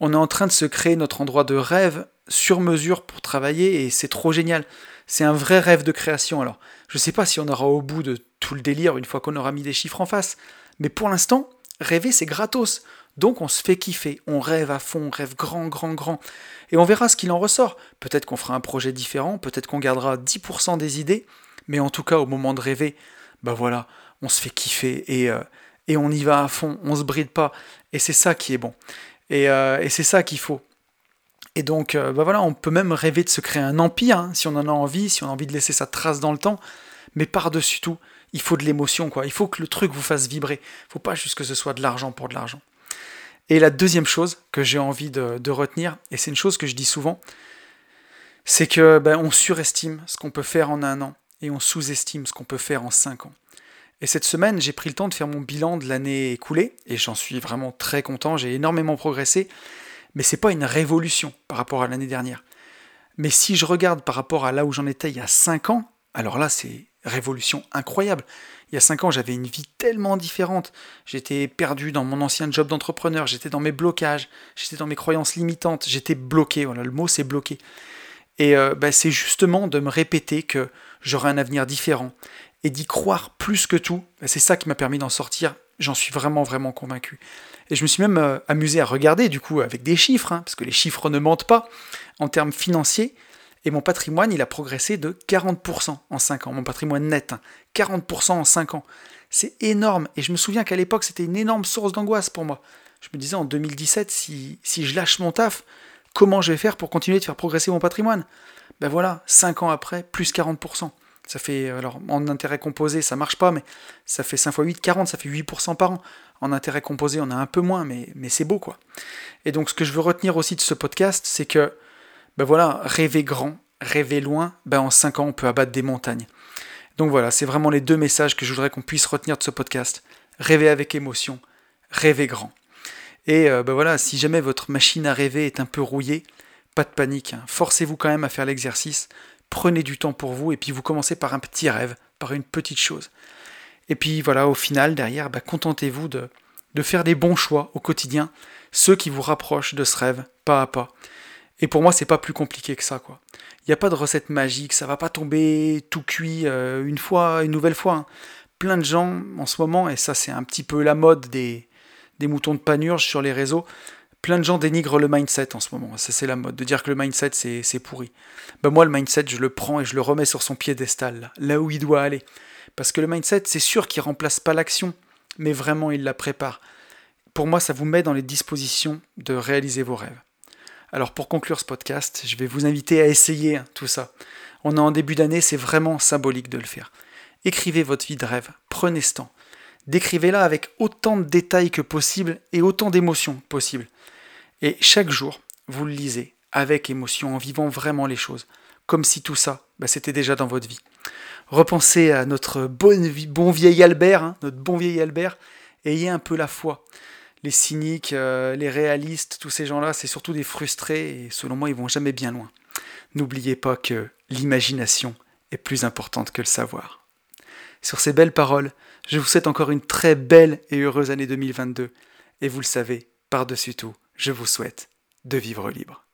on est en train de se créer notre endroit de rêve sur mesure pour travailler. Et c'est trop génial. C'est un vrai rêve de création. Alors, je ne sais pas si on aura au bout de tout le délire une fois qu'on aura mis des chiffres en face. Mais pour l'instant, rêver, c'est gratos. Donc on se fait kiffer, on rêve à fond, on rêve grand, grand, grand. Et on verra ce qu'il en ressort. Peut-être qu'on fera un projet différent, peut-être qu'on gardera 10% des idées, mais en tout cas, au moment de rêver, bah voilà, on se fait kiffer et, euh, et on y va à fond, on se bride pas. Et c'est ça qui est bon. Et, euh, c'est ça qu'il faut. Et donc, euh, bah voilà, on peut même rêver de se créer un empire, hein, si on en a envie, si on a envie de laisser sa trace dans le temps. Mais par-dessus tout, il faut de l'émotion, quoi. Il faut que le truc vous fasse vibrer. Il faut pas juste que ce soit de l'argent pour de l'argent. Et la deuxième chose que j'ai envie de, retenir, et c'est une chose que je dis souvent, c'est que ben, on surestime ce qu'on peut faire en un an. et on sous-estime ce qu'on peut faire en 5 ans. Et cette semaine, j'ai pris le temps de faire mon bilan de l'année écoulée, et j'en suis vraiment très content, j'ai énormément progressé, mais c'est pas une révolution par rapport à l'année dernière. Mais si je regarde par rapport à là où j'en étais il y a 5 ans, alors là c'est révolution incroyable. Il y a 5 ans, j'avais une vie tellement différente. J'étais perdu dans mon ancien job d'entrepreneur, j'étais dans mes blocages, j'étais dans mes croyances limitantes, j'étais bloqué, voilà, le mot c'est bloqué. Et euh, bah, c'est justement de me répéter que j'aurai un avenir différent, et d'y croire plus que tout, c'est ça qui m'a permis d'en sortir. J'en suis vraiment, vraiment convaincu. Et je me suis même euh, amusé à regarder, du coup, avec des chiffres, hein, parce que les chiffres ne mentent pas, en termes financiers. Et mon patrimoine, il a progressé de 40% en 5 ans. Mon patrimoine net, 40% hein, en 5 ans. C'est énorme. Et je me souviens qu'à l'époque, c'était une énorme source d'angoisse pour moi. Je me disais en 2017, si, si je lâche mon taf, comment je vais faire pour continuer de faire progresser mon patrimoine? Ben voilà, 5 ans après, plus 40%. Ça fait, alors en intérêt composé, ça marche pas, mais ça fait 5 x 8, 40, ça fait 8% par an. En intérêt composé, on a un peu moins, mais, mais c'est beau, quoi. Et donc, ce que je veux retenir aussi de ce podcast, c'est que, ben voilà, rêver grand, rêver loin, ben en 5 ans, on peut abattre des montagnes. Donc voilà, c'est vraiment les deux messages que je voudrais qu'on puisse retenir de ce podcast. Rêver avec émotion, rêver grand. Et ben voilà, si jamais votre machine à rêver est un peu rouillée, pas de panique, hein. forcez-vous quand même à faire l'exercice prenez du temps pour vous et puis vous commencez par un petit rêve, par une petite chose. Et puis voilà, au final, derrière, bah, contentez-vous de faire des bons choix au quotidien, ceux qui vous rapprochent de ce rêve, pas à pas. Et pour moi, c'est pas plus compliqué que ça, quoi. Il n'y a pas de recette magique, ça va pas tomber tout cuit euh, une fois, une nouvelle fois. Hein. Plein de gens en ce moment, et ça c'est un petit peu la mode des, des moutons de panurge sur les réseaux, plein de gens dénigrent le mindset en ce moment. Ça, c'est la mode, de dire que le mindset, c'est pourri. Ben moi, le mindset, je le prends et je le remets sur son piédestal, là, où il doit aller. Parce que le mindset, c'est sûr qu'il remplace pas l'action, mais vraiment, il la prépare. Pour moi, ça vous met dans les dispositions de réaliser vos rêves. Alors, pour conclure ce podcast, je vais vous inviter à essayer tout ça. On est en début d'année, c'est vraiment symbolique de le faire. Écrivez votre vie de rêve, prenez ce temps. Décrivez-la avec autant de détails que possible et autant d'émotions possible. Et chaque jour, vous le lisez avec émotion, en vivant vraiment les choses, comme si tout ça, bah, c'était déjà dans votre vie. Repensez à notre bon vieil Albert, hein, notre bon vieil Albert, ayez un peu la foi. Les cyniques, euh, les réalistes, tous ces gens-là, c'est surtout des frustrés et selon moi, ils vont jamais bien loin. N'oubliez pas que l'imagination est plus importante que le savoir. Sur ces belles paroles, je vous souhaite encore une très belle et heureuse année 2022. Et vous le savez, par-dessus tout, je vous souhaite de vivre libre.